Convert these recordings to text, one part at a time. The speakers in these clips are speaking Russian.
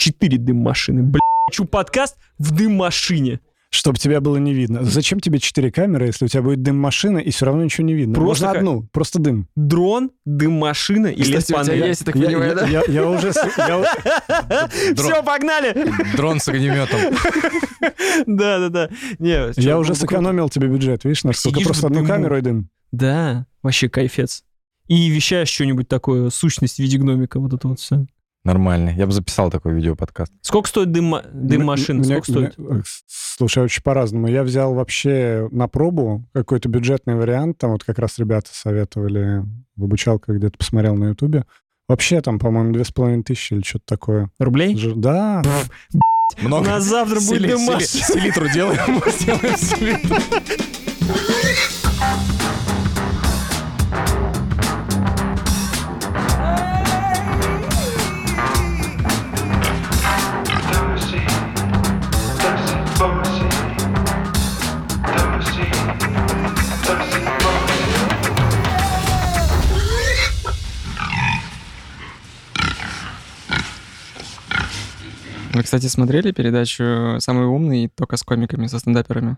Четыре дым-машины. Бля, хочу подкаст в дым-машине. Чтобы тебя было не видно. Зачем тебе четыре камеры, если у тебя будет дым-машина, и все равно ничего не видно? Просто Можно как- одну, просто дым. Дрон, дым-машина и Кстати, у тебя лес-панель. есть, я так Я- понимаю, да? я- я уже... я- Все, погнали! Дрон с огнеметом. Да-да-да. Не, Я чё, уже ну, сэкономил тебе бюджет, видишь, на Сидишь просто одну камеру и дым. Да, вообще кайфец. И вещаешь что-нибудь такое, сущность в виде гномика, вот это вот все. Нормально. Я бы записал такой видеоподкаст. Сколько стоит дым, дым машины? Мне- Сколько стоит? мне- Слушай, очень по-разному. Я взял вообще на пробу какой-то бюджетный вариант. Там вот как раз ребята советовали в обучалках, где-то посмотрел на Ютубе. Вообще там, по-моему, две с половиной тысячи или что-то такое. Рублей? Ж- Да, У Много. нас завтра будет дым. Селитру делаем. Сделаем селитру. Вы, кстати, смотрели передачу «Самый умный» только с комиками, со стендаперами?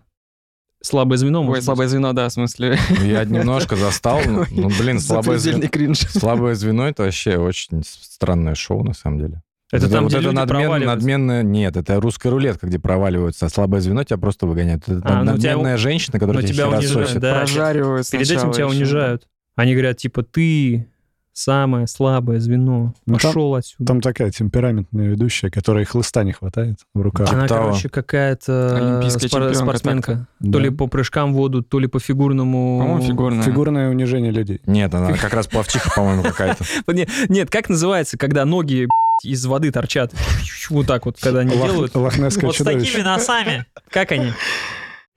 Слабое звено, Ой, может быть. слабое звено, да, в смысле. Ну, Я немножко застал. Ну, ну, блин, слабое звено. кринж. Слабое звено это вообще очень странное шоу, на самом деле. Это там, вот где это люди надмен- надменное... Нет, это русская рулетка, где проваливаются, а слабое звено тебя просто выгоняют. Это А, ну, тебя надменная женщина, которая тебя тебя унижают, да. Прожаривают Перед этим тебя еще. унижают. Они говорят, типа, ты самое слабое звено. Ну, там- Пошел отсюда. там такая темпераментная ведущая, которой хлыста не хватает в руках. Она, того. короче, какая-то Олимпийская спор- спортсменка. Да. То ли по прыжкам в воду, то ли по фигурному... По-моему, фигурная. Фигурное унижение людей. Нет, она как раз плавчиха, по-моему, какая-то. Не- Нет, как называется, когда ноги из воды торчат? Вот так вот, когда они делают. Вот с такими носами. Как они?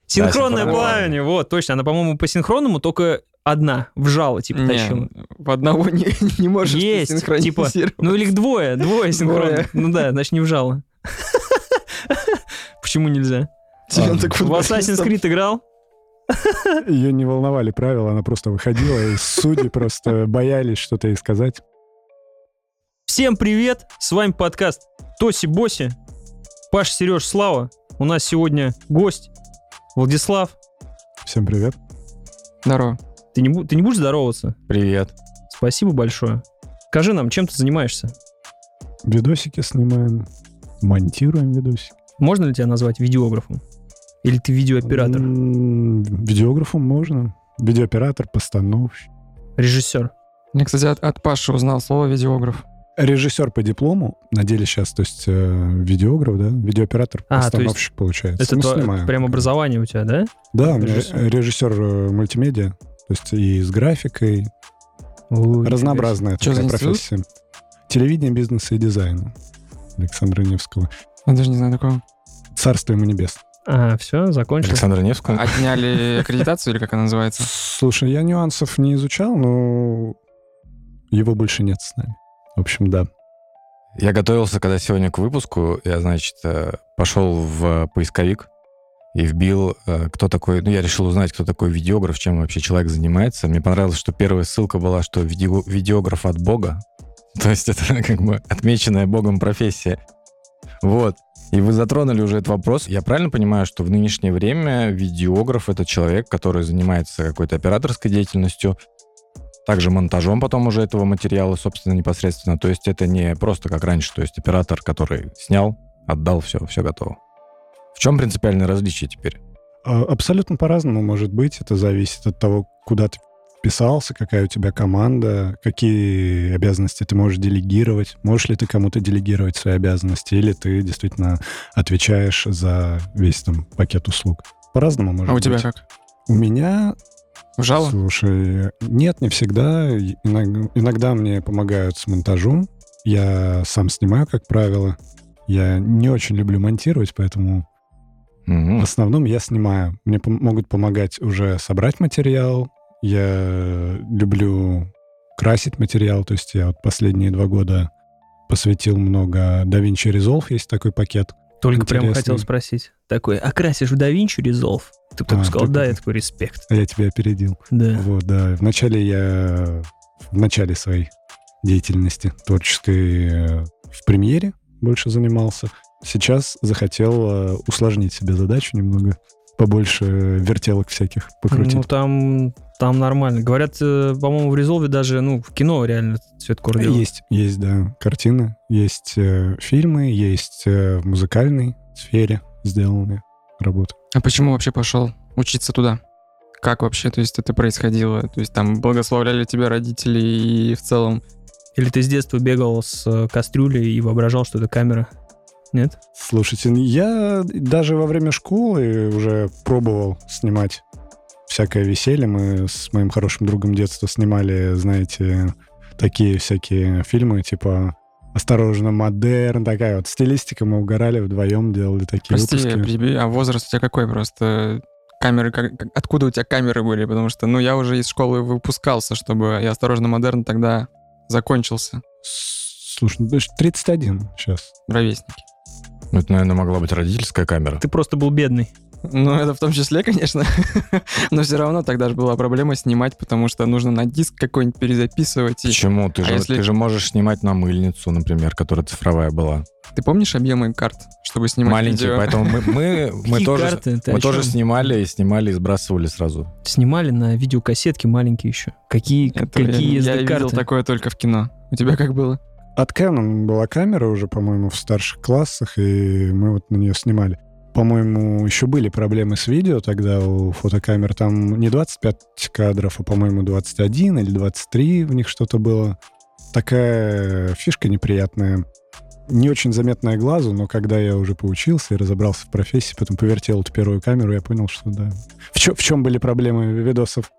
Синхронное плавание, вот, точно. Она, по-моему, по синхронному только одна, вжала, типа, Не, тащила. в одного не, не можешь Есть, типа, ну или их двое, двое синхронно. Двое. Ну да, значит, не вжала. Почему нельзя? В. Assassin's Creed играл? Ее не волновали правила, она просто выходила, и судьи просто боялись что-то ей сказать. Всем привет! С вами подкаст Тоси Боси. Паш, Сереж, Слава. У нас сегодня гость Владислав. Всем привет. Здорово. Ты не, ты не будешь здороваться? Привет. Спасибо большое. Скажи нам, чем ты занимаешься? Видосики снимаем, монтируем видосики. Можно ли тебя назвать видеографом? Или ты видеооператор? М, Видеографом можно. Видеооператор, постановщик. Режиссер? Я, кстати, от, от Паши узнал слово видеограф. Режиссер по диплому, на деле сейчас, то есть э, видеограф, да, видеооператор, А, то постановщик получается. Это Мы тва- снимаем. прям образование у тебя, да? Да, у меня режиссер. режиссер э, мультимедиа, то есть и с графикой, Ой, разнообразная такая институт? профессия. Телевидение, бизнеса и дизайна Александра Невского. Я даже не знаю такого. Царство ему небес. А, все, закончил. Александра Невского. Отняли аккредитацию или как она называется? Слушай, я нюансов не изучал, но его больше нет с нами. В общем, да. Я готовился, когда сегодня к выпуску, я, значит, э, пошел в поисковик и вбил, э, кто такой... Ну, я решил узнать, кто такой видеограф, чем вообще человек занимается. Мне понравилось, что первая ссылка была, что видео- видеограф от Бога. То есть это как бы отмеченная Богом профессия. Вот. И вы затронули уже этот вопрос. Я правильно понимаю, что в нынешнее время видеограф — это человек, который занимается какой-то операторской деятельностью, также монтажом потом уже этого материала, собственно, непосредственно. То есть это не просто как раньше, то есть оператор, который снял, отдал, все, все готово. В чем принципиальное различие теперь? А, Абсолютно по-разному может быть. Это зависит от того, куда ты вписался, какая у тебя команда, какие обязанности ты можешь делегировать. Можешь ли ты кому-то делегировать свои обязанности, или ты действительно отвечаешь за весь там пакет услуг. По-разному может А у быть. тебя как? У меня Вжало? Слушай, нет, не всегда. Иног- Иногда мне помогают с монтажом. Я сам снимаю, как правило. Я не очень люблю монтировать, поэтому в Мгм. основном я снимаю. Мне пом- могут помогать уже собрать материал. Я люблю красить материал. То есть я вот последние два года посвятил много DaVinci Resolve, есть такой пакет. Только прям Интересно. хотел спросить. Такой, а красишь в DaVinci Resolve? Ты бы А, сказал, ты- да, я такой, респект. А я тебя опередил. Да. Вот, да. Вначале я в начале своей деятельности творческой э, в премьере больше занимался. Сейчас захотел э, усложнить себе задачу немного, побольше вертелок всяких покрутить. Ну, там, там нормально. Говорят, э, по-моему, в Резолве даже, ну, в кино реально цветкор делают. Есть, есть, да, картины, есть э, фильмы, есть э, в музыкальной сфере сделанные работы. А почему вообще пошел учиться туда? Как вообще, то есть это происходило? То есть там благословляли тебя родители и в целом... Или ты с детства бегал с э, кастрюлей и воображал, что это камера? Нет? Слушайте, ну, я даже во время школы уже пробовал снимать всякое веселье. Мы с моим хорошим другом детства снимали, знаете, такие всякие фильмы, типа «Осторожно, модерн», такая вот стилистика. Мы угорали вдвоем, делали такие Прости, выпуски. перебью, а возраст у тебя какой просто? Камеры, как- откуда у тебя камеры были? Потому что, ну, я уже из школы выпускался, чтобы я осторожно модерн тогда закончился. Слушай, ну, значит, 31 сейчас. Ровесники. Ну, Это, наверное, могла быть родительская камера. Ты просто был бедный. Ну, это в том числе, конечно. Но все равно тогда же была проблема снимать, потому что нужно на диск какой-нибудь перезаписывать. И... Почему? Ты А же, если- ты же можешь снимать на мыльницу, например, которая цифровая была. Ты помнишь объемы карт, чтобы снимать Маленькие, видео? поэтому мы, мы, мы тоже, карты? Ты мы тоже снимали и снимали и сбрасывали сразу. Снимали на видеокассетке маленькие еще. Какие, Это какие я, я видел такое только в кино. У тебя как было? От Canon была камера уже, по-моему, в старших классах, и мы вот на нее снимали. По-моему, еще были проблемы с видео тогда у фотокамер. Там не 25 кадров, а, по-моему, 21 или 23 в них что-то было. Такая фишка неприятная. Не очень заметная глазу, но когда я уже поучился и разобрался в профессии, потом повертел эту первую камеру, я понял, что да. В, чё- в чем были проблемы видосов?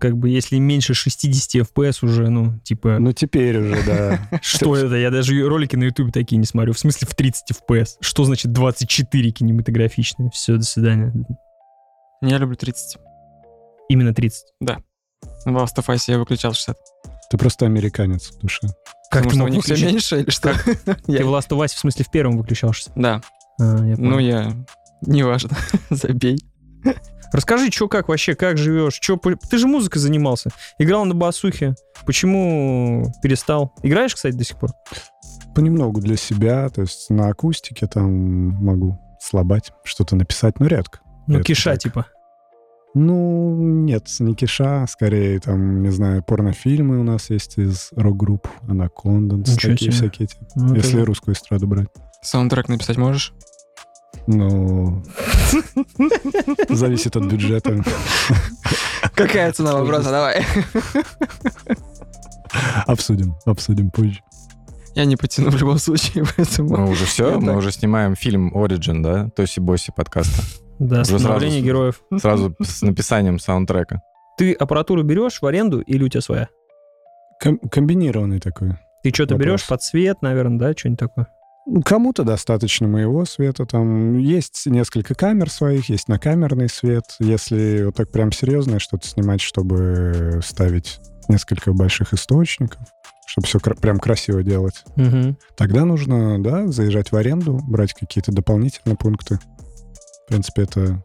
Как бы если меньше 60 FPS уже, ну, типа, Ну, теперь уже, да. что это? Я даже ролики на YouTube такие не смотрю. В смысле в 30 FPS? Что значит 24 кинематографичные? Все, до свидания. Я люблю 30. Именно 30. В Last of Us я выключал 60. Ты просто американец в душе. Как Потому ты мог у них все выключить? меньше или что? Ты Я- в Last of Us, в смысле, в первом выключался? Да. А, Ну, я... Неважно. Забей. Расскажи, что как вообще, как живешь? Чё, по- ты же музыкой занимался. Играл на басухе. Почему перестал? Играешь, кстати, до сих пор? понемногу для себя, то есть на акустике там могу слабать, что-то написать, но редко. Ну, Это киша, так. типа. Ну, нет, не киша, скорее там, не знаю, порнофильмы у нас есть из рок-групп, Ничего такие себе. всякие. эти. Ну, это- Если русскую эстраду брать. Саундтрек написать можешь? Ну, зависит от бюджета. Какая цена вопроса? Давай. Обсудим, обсудим позже. Я не потяну в любом случае, поэтому... Мы уже все, мы уже снимаем фильм Origin, да? Тоси Боси подкаста. Да, становление героев. Сразу с написанием саундтрека. Ты аппаратуру берешь в аренду или у тебя своя? Ком- комбинированный такой. Ты что-то берешь под цвет, наверное, да, что-нибудь такое? Кому-то достаточно моего света. Там есть несколько камер своих, есть накамерный свет. Если вот так прям серьезное что-то снимать, чтобы ставить несколько больших источников, чтобы все прям красиво делать, Мгм. тогда нужно, да, заезжать в аренду, брать какие-то дополнительные пункты. В принципе, это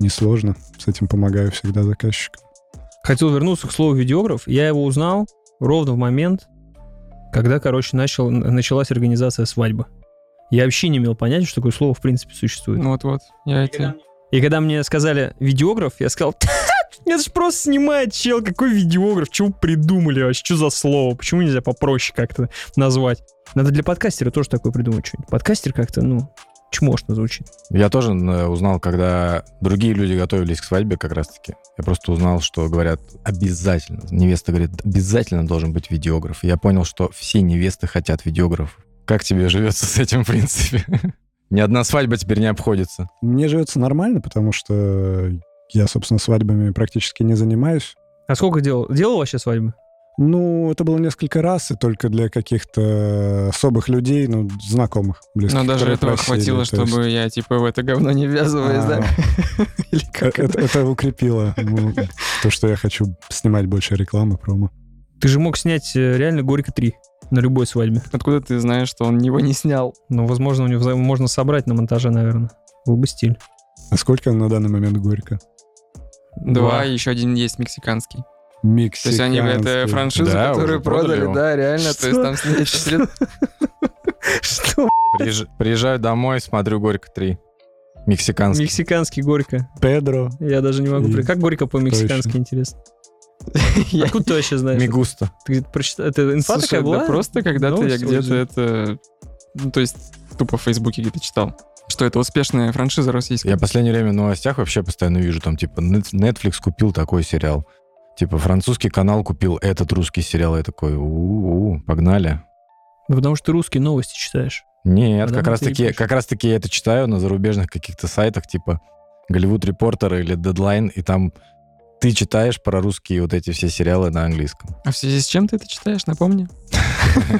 несложно. С этим помогаю всегда заказчикам. Хотел вернуться к слову видеограф. Я его узнал ровно в момент, когда, короче, начал, началась организация свадьбы. Я вообще не имел понятия, что такое слово в принципе существует. Ну вот-вот. Я эти... И когда мне сказали видеограф, я сказал, это же просто снимает чел, какой видеограф, чего вы придумали вообще, что за слово, почему нельзя попроще как-то назвать? Надо для подкастера тоже такое придумать что-нибудь. Подкастер как-то, ну, чмошно звучит. Я тоже узнал, когда другие люди готовились к свадьбе как раз-таки. Я просто узнал, что говорят обязательно. Невеста говорит, обязательно должен быть видеограф. И я понял, что все невесты хотят видеограф. Как тебе живется с этим, в принципе? Ни одна свадьба теперь не обходится. Мне живется нормально, потому что я, собственно, свадьбами практически не занимаюсь. А сколько делал? Делал вообще свадьбы? Ну, это было несколько раз, и только для каких-то особых людей, ну, знакомых, близких. Но даже этого просили, хватило, то есть, чтобы я, типа, в это говно не ввязываюсь, да? Или как это, это? это укрепило ну, то, что я хочу снимать больше рекламы, промо. Ты же мог снять э, реально «Горько 3» на любой свадьбе. Откуда ты знаешь, что он его не снял? Ну, возможно, у него можно собрать на монтаже, наверное. Был бы стиль. А сколько на данный момент горько? Два, и еще один есть мексиканский. Мексиканский. То есть они это франшизу, Да, которую продали продали, его. да, реально. То есть там сред- Что? Приезж- Приезжаю домой, смотрю «Горько 3». Мексиканский. Мексиканский Горько. Педро. Я даже не могу... Как Горько по-мексикански, интересно? Я- Откуда ты вообще знаешь? Мигуста. Ты где-то прочитал? Это инфа Слушай, такая да была? просто когда-то я Новость где-то это... Ну, то есть тупо в Фейсбуке где-то читал. Что это успешная франшиза российская. Я в последнее время в новостях вообще постоянно вижу, там, типа, Netflix купил такой сериал. Типа, французский канал купил этот русский сериал. Я такой, у-у, погнали. Ну, потому что ты русские новости читаешь. Нет, как раз ты и таки, пишешь. как раз таки я это читаю на зарубежных каких-то сайтах, типа Голливуд Репортер или Deadline, и там ты читаешь про русские вот эти все сериалы на английском. А в связи с чем ты это читаешь, напомни?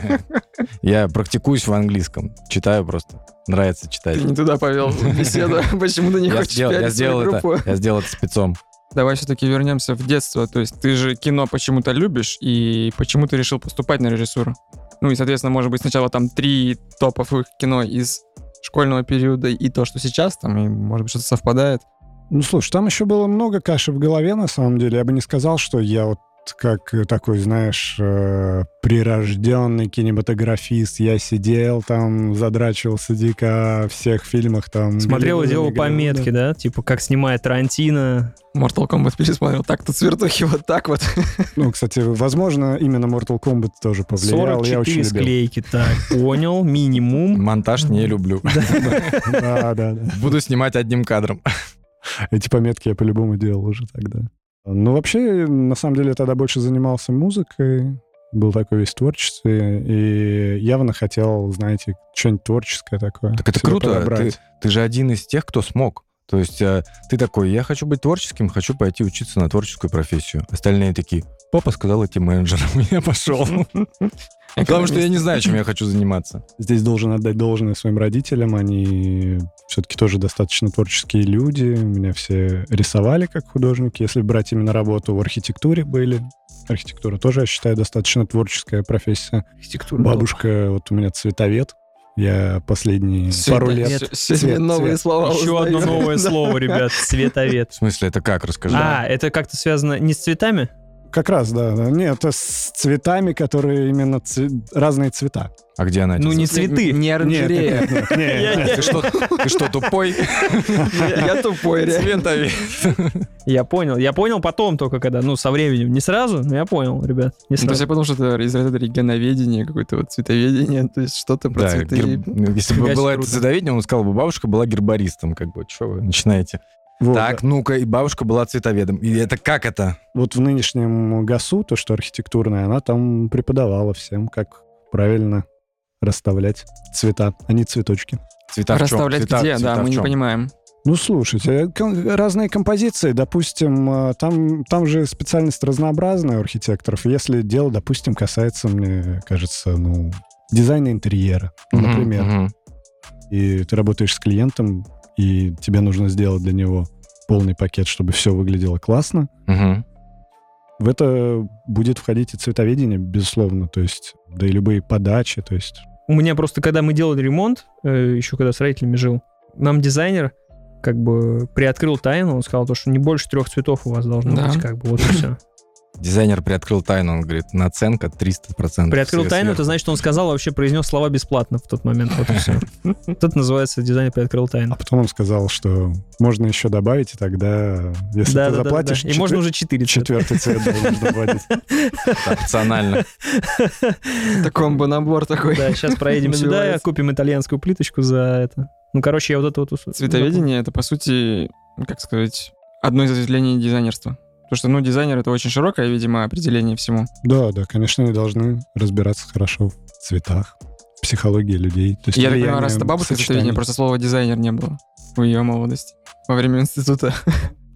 Я практикуюсь в английском, читаю просто. Нравится читать. Ты не туда повел беседу. Почему ты не хочешь я сделал это, я сделал это спецом. Давай все-таки вернемся в детство. То есть ты же кино почему-то любишь, и почему ты решил поступать на режиссуру? Ну и, соответственно, может быть, сначала там три топовых кино из школьного периода и то, что сейчас, там, и, может быть, что-то совпадает. Ну, слушай, там еще было много каши в голове, на самом деле. Я бы не сказал, что я вот как э, такой, знаешь, э, прирожденный кинематографист. Я сидел там, задрачивался дико о всех фильмах там. Смотрел и делал пометки, да? Типа, как снимает Тарантино. Mortal Kombat пересмотрел. Так, тут свертухи вот так вот. Ну, кстати, возможно, именно Mortal Kombat тоже повлиял. Я 44 очень любил. склейки. Так, понял. Минимум. Монтаж не люблю. Да, да, да. Буду снимать одним кадром. Эти пометки я по-любому делал уже тогда. Ну, вообще, на самом деле, я тогда больше занимался музыкой, был такой весь в творчестве, и явно хотел, знаете, что-нибудь творческое такое. Так это круто. Ты, подобрать. ты же один из тех, кто смог. То есть э, ты такой, я хочу быть творческим, хочу пойти учиться на творческую профессию. Остальные такие, папа сказал идти менеджером, я пошел. Потому что я не знаю, чем я хочу заниматься. Здесь должен отдать должное своим родителям. Они все-таки тоже достаточно творческие люди. Меня все рисовали как художники. Если брать именно работу в архитектуре были. Архитектура тоже, я считаю, достаточно творческая профессия. Архитектура. Бабушка, вот у меня цветовед. Я последние пару лет... Цвет, Сегодня цвет, новые цвет. слова Еще одно узнаю. новое Да. слово, ребят. Цветовед. В смысле, это как? Расскажи. А, это как-то связано не с цветами? Как раз, да. да. Нет, это с цветами, которые именно цве- разные цвета. А где она? Ну, не цветы. Не оранжерея. Нет, нет, нет, нет, нет. Ты что, ты что, тупой? Я тупой, реально. Цветовед. Я понял. Я понял потом только, когда, ну, со временем. Не сразу, но я понял, ребят. Не Ну, То есть сразу. я подумал, что это из разряда регионоведения, какое-то вот цветоведение, то есть что-то про цветы. если бы было это цветоведение, он сказал бы, бабушка была гербаристом. Как бы, что вы начинаете? Вот, Так, ну-ка, и бабушка была цветоведом. И это как это? вот в нынешнем ГАСУ, то, что архитектурное, она там преподавала всем, как правильно расставлять цвета, а не цветочки. Цвета в чём? Расставлять Цвета- где, цвета да, в мы не понимаем. Ну, слушайте, э, разные композиции, допустим, э, там, там же специальность разнообразная у архитекторов. Если дело, допустим, касается, мне кажется, ну, дизайна интерьера, например, мгм. и ты работаешь с клиентом, и тебе нужно сделать для него полный пакет, чтобы все выглядело классно, Мгм. в это будет входить и цветоведение, безусловно, то есть, да и любые подачи, то есть... У меня просто, когда мы делали ремонт, э, еще когда с родителями жил, нам дизайнер как бы приоткрыл тайну, он сказал, то, что не больше трех цветов у вас должно Да. быть, как бы, вот и все. Дизайнер приоткрыл тайну, он говорит, наценка 300%. Приоткрыл тайну, это значит, он сказал, вообще произнес слова бесплатно в тот момент, вот и все. Это называется дизайнер приоткрыл А тайну. потом он сказал, что можно еще добавить, и тогда, если Да, ты да, да, заплатишь, да. И можно уже четыре цвета. четвертый цвет должен. Это опционально. Это комбо-набор такой. Да, сейчас проедем сюда, купим итальянскую плиточку за это. Ну, короче, я вот это вот... Цветоведение — это, по сути, как сказать, одно из ответвлений дизайнерства. Потому что, ну, дизайнер — это очень широкое, видимо, определение всему. Да, да, конечно, они должны разбираться хорошо в цветах, психологии людей. То есть Я так понимаю, раз это бабушка цветоведение, просто слова дизайнер не было в ее молодости. Во время института.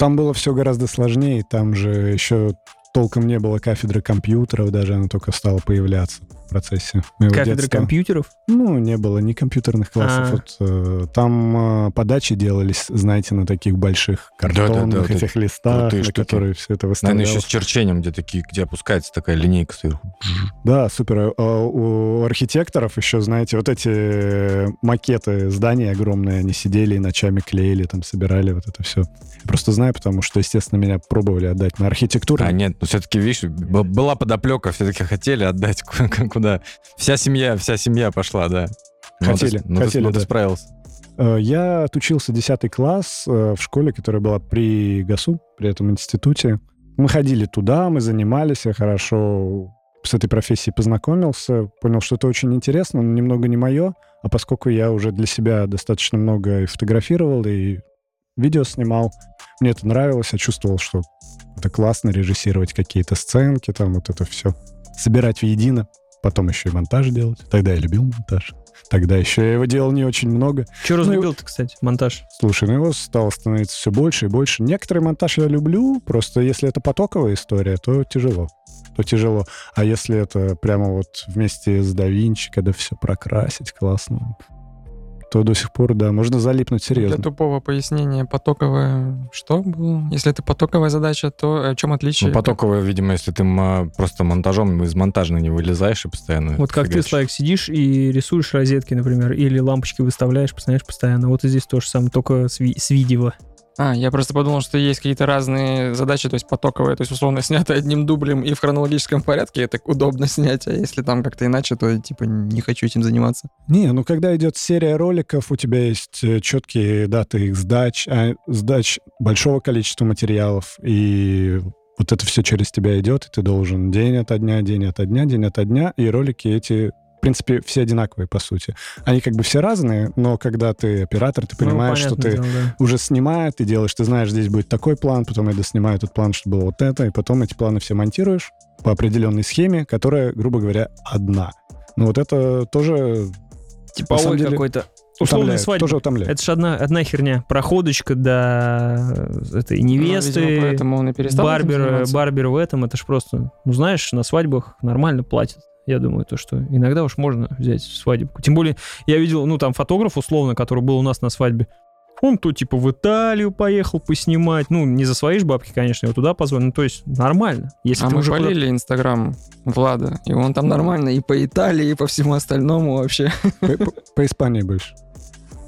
Там было все гораздо сложнее, там же еще толком не было кафедры компьютеров, даже она только стала появляться в процессе моего Кафедры детства. компьютеров. Ну, не было ни компьютерных классов. А. Вот, э, там э, подачи делались, знаете, на таких больших картонных вот этих листах, на штуки. которые все это Наверное, выставлялось. еще с черчением, где такие, где опускается такая линейка сверху. Да, супер. А у архитекторов еще, знаете, вот эти э, макеты зданий огромные, они сидели и ночами клеили, там собирали вот это все. Я просто знаю, потому что, естественно, меня пробовали отдать на архитектуру. А нет, ну все-таки, видишь, была подоплека, все-таки хотели отдать ку- куда. Вся семья, вся семья пошла, да. Ну, ты- Хотели, ну, ты- хотели, ну, ты да. справился. Э, Я отучился 10 класс э, в школе, которая была при ГАСУ, при этом институте. Мы ходили туда, мы занимались, я хорошо с этой профессией познакомился, понял, что это очень интересно, но немного не мое, а поскольку я уже для себя достаточно много и фотографировал, и видео снимал, мне это нравилось, я чувствовал, что это классно режиссировать какие-то сценки, там вот это все, собирать воедино, потом еще и монтаж делать. Тогда я любил монтаж. Тогда еще я его делал не очень много. Че Ну и- разлюбил-то, кстати, монтаж? Слушай, ну его стало становиться все больше и больше. Некоторый монтаж я люблю, просто если это потоковая история, то тяжело. То тяжело. А если это прямо вот вместе с да Винчи, когда все прокрасить классно, то до сих пор, да, можно залипнуть Для серьезно. тупого пояснения, потоковая что было? Если это потоковая задача, то о чем отличие? Ну, потоковая, видимо, если ты просто монтажом из монтажа не вылезаешь и постоянно Вот как ты, фигачишь. Славик, сидишь и рисуешь розетки, например, или лампочки выставляешь, постоянно, постоянно. Вот и здесь то же самое, только с, ви- с видео. А, я просто подумал, что есть какие-то разные задачи, то есть потоковые, то есть условно снято одним дублем и в хронологическом порядке, это удобно снять, а если там как-то иначе, то типа не хочу этим заниматься. Не, ну когда идет серия роликов, у тебя есть э, четкие даты их сдач, а сдач большого количества материалов, и вот это все через тебя идет, и ты должен день ото дня, день ото дня, день ото дня, и ролики эти, принципе, все одинаковые, по сути. Они как бы все разные, но когда ты оператор, ты понимаешь, Ну, что ты дело, да. уже снимает, ты делаешь, ты знаешь, здесь будет такой план, потом я доснимаю этот план, чтобы было вот это, и потом эти планы все монтируешь по определенной схеме, которая, грубо говоря, одна. Ну вот это тоже Типа самом деле, какой-то условная свадьба. тоже утомляет. Это же одна, одна херня. Проходочка до этой Ну, невесты, видимо, поэтому он и барбер, барбер в этом. Это ж просто, ну знаешь, на свадьбах нормально платят. Я думаю, то, что иногда уж можно взять свадебку. Тем более, я видел, ну, там фотограф, условно, который был у нас на свадьбе. Он то, типа, в Италию поехал поснимать. Ну, не за свои ж бабки, конечно, его туда позвали. Ну, то есть, нормально. Если А мы уже полили Инстаграм Влада, и он там нормально и по Италии, и по всему остальному вообще. По, по- по Испании больше.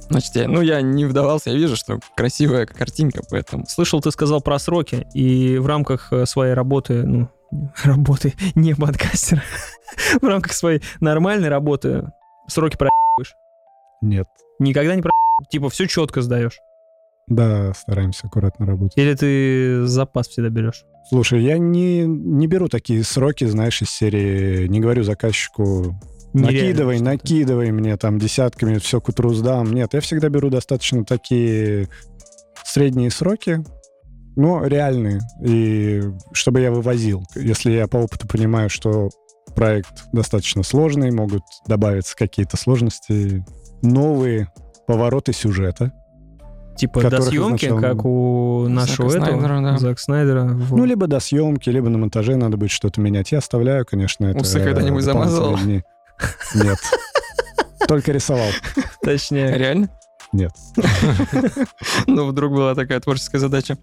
Значит, я, ну я не вдавался, я вижу, что красивая картинка, поэтому... Слышал, ты сказал про сроки, и в рамках э, своей работы, ну, работы не подкастера, в рамках своей нормальной работы сроки про Нет. никогда не про типа все четко сдаешь. Да, стараемся аккуратно работать. Или ты запас всегда берешь? Слушай, я не, не беру такие сроки, знаешь, из серии, не говорю заказчику, накидывай, накидывай мне там десятками, все к утру сдам. Нет, я всегда беру достаточно такие средние сроки, но реальные, и чтобы я вывозил. Если я по опыту понимаю, что проект достаточно сложный, могут добавиться какие-то сложности, новые повороты сюжета. Типа до съемки, изначально- как у нашего Зака этого, Снайдера, да. Зак Снайдера. вот. Ну, либо до съемки, либо на монтаже надо будет что-то менять. Я оставляю, конечно, это... Усы когда-нибудь замазывал? дни. Нет. Только рисовал. Точнее, Реально? Нет. Ну, вдруг была такая творческая задача.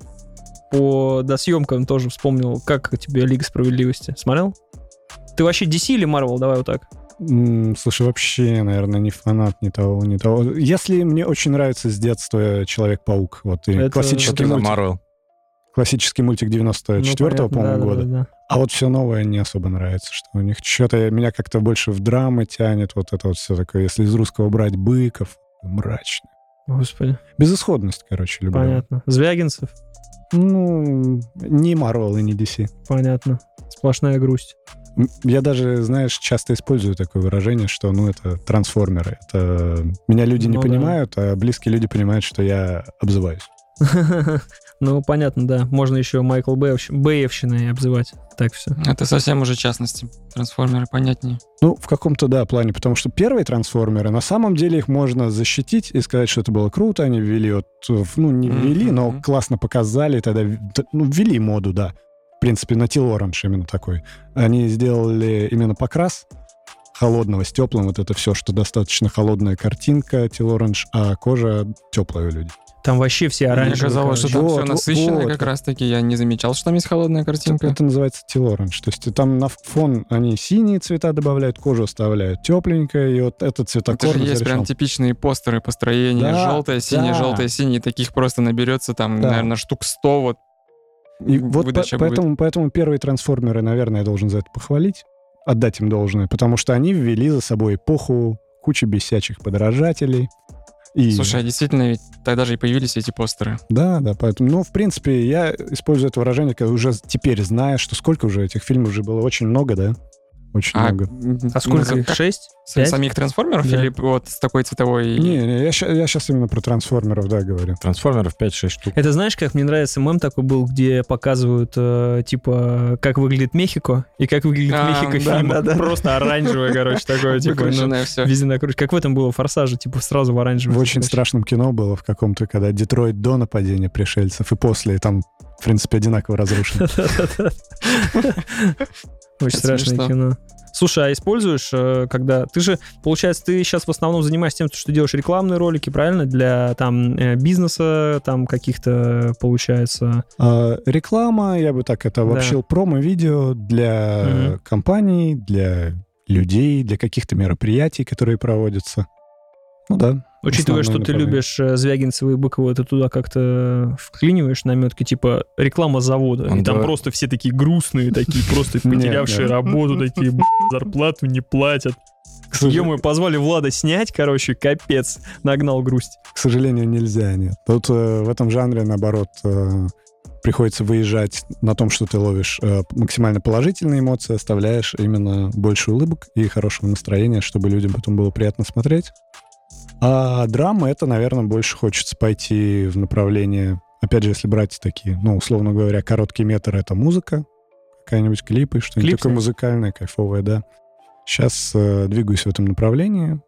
по досъемкам тоже вспомнил, как тебе Лига Справедливости. Смотрел? Ты вообще DC или Marvel? Давай вот так. Слушай, вообще, наверное, не фанат ни того, ни того. Если мне очень нравится с детства Человек-паук, вот и Это- классический, мультик, Марвел? классический мультик 94-го, Ну, по-моему, да, года. да, да. А вот все новое не особо нравится, что у них что-то меня как-то больше в драмы тянет, вот это вот все такое. Если из русского брать Быков, мрачно. Господи, Безысходность, короче, люблю. понятно. Звягинцев, Ну, не Marvel и не DC. понятно. Сплошная грусть. Я даже, знаешь, часто использую такое выражение, что, ну, это трансформеры. Это меня люди не Ну да. понимают, а близкие люди понимают, что я обзываюсь. Ну, понятно, да. Можно еще Майкл Бэевщ- Бэевщиной обзывать. Так все. Это совсем уже частности. Трансформеры понятнее. Ну, в каком-то, да, плане, потому что первые трансформеры, на самом деле их можно защитить и сказать, что это было круто, они ввели вот, ну, не ввели, но Мгм. классно показали, тогда, ну, ввели моду, да. В принципе, на Teal Orange именно такой. Они сделали именно покрас холодного с теплым, вот это все, что достаточно холодная картинка Teal Orange, а кожа теплая у людей. Там вообще все Мне оранжевые. казалось, что там Вот, все насыщенное вот. как раз-таки. Я не замечал, что там есть холодная картинка. Это называется Teal Orange. То есть там на фон они синие цвета добавляют, кожу оставляют тепленькая, и вот этот Это цветокор же есть прям типичные постеры построения. Да, желтое, синее, да. желтое, синее. Таких просто наберется там, Да. наверное, штук 100 вот. И вот по- выдача будет. поэтому, поэтому первые трансформеры, наверное, я должен за это похвалить, отдать им должное, потому что они ввели за собой эпоху куча бесячих подражателей. И... Слушай, а действительно, ведь тогда же и появились эти постеры. Да, да, поэтому, ну, в принципе, я использую это выражение, когда уже теперь зная, что сколько уже этих фильмов уже было, очень много, да? Очень А, много. А сколько их? Шесть? Самих трансформеров Да. или вот с такой цветовой... Не, не, я, сейчас именно про трансформеров, да, говорю. Трансформеров 5-6 штук. Это знаешь, как мне нравится мем такой был, где показывают, э, типа, как выглядит Мехико и как выглядит А, Мехико да, фильма. да, да. Просто оранжевое, короче, такое, типа, ну, везде накручено. Как в этом было в «Форсаже», типа, сразу в оранжевое. В очень страшном кино было в каком-то, когда Детройт до нападения пришельцев и после, и там, в принципе, одинаково разрушено. Очень Это страшное смешно. кино. Слушай, а используешь, э, когда... Ты же, получается, ты сейчас в основном занимаешься тем, что делаешь рекламные ролики, правильно? Для там э, бизнеса, там каких-то, получается... А, Реклама, я бы так это Да. обобщил, промо-видео для Мгм. компаний, для людей, для каких-то мероприятий, которые проводятся. Ну да. Учитывая, что ты направление. любишь э, Звягинцева и Быкова, ты туда как-то вклиниваешь наметки, типа реклама завода. Он и там просто все такие грустные, такие просто потерявшие работу, такие «Б***ь, зарплату не платят. Ё-моё, позвали Влада снять, короче, капец, нагнал грусть. К сожалению, нельзя, нет. Тут э, в этом жанре, наоборот, э, приходится выезжать на том, что ты ловишь э, максимально положительные эмоции, оставляешь именно больше улыбок и хорошего настроения, чтобы людям потом было приятно смотреть. А драма — это, наверное, больше хочется пойти в направление... Опять же, если брать такие, ну, условно говоря, короткий метр — это музыка, какая-нибудь клипы, что-нибудь Клип такое снять? музыкальное, кайфовое, да. Сейчас двигаюсь в этом направлении.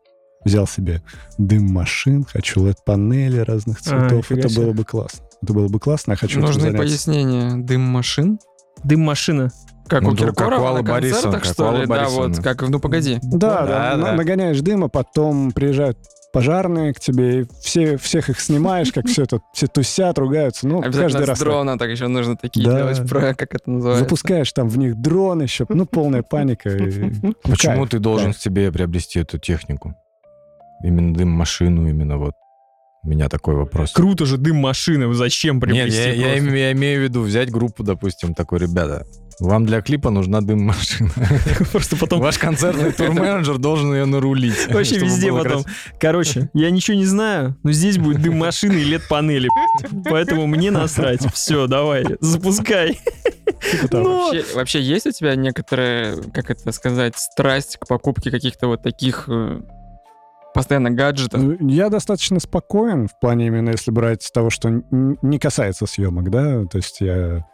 Взял себе дым машин, хочу LED-панели разных А, цветов. нифига это себе. было бы классно. Это было бы классно, я хочу Нужны пояснения. Дым машин? Дым машина. Как Ну, у да, как Киркорова Аллы на концертах, у что ли? Да, вот, как «Ну, погоди». Да, да, Да, да. нагоняешь дыма, потом приезжают пожарные к тебе, и все, всех их снимаешь, как все это, все тусят, ругаются. Ну, каждый раз дрона так еще нужно такие Да. делать про, как это называется. запускаешь там в них дрон еще, ну, полная паника. и- Почему кайф, ты должен кайф. себе приобрести эту технику? Именно дым-машину, именно вот. У меня такой вопрос. Круто же дым машины, зачем Нет, приобрести я, я просто? име- я имею в виду взять группу, допустим, такой, ребята, вам для клипа нужна дым-машина. Просто потом Ваш концертный турменеджер должен ее нарулить. Вообще везде потом. красиво. Короче, я ничего не знаю, но здесь будет дым машины и лет панели. Поэтому мне насрать. Все, давай, запускай. Типа. Но- Вообще, вообще есть у тебя некоторая, как это сказать, страсть к покупке каких-то вот таких э, постоянно гаджетов? Ну, Я достаточно спокоен в плане именно, если брать того, что не касается съемок, да, то есть я...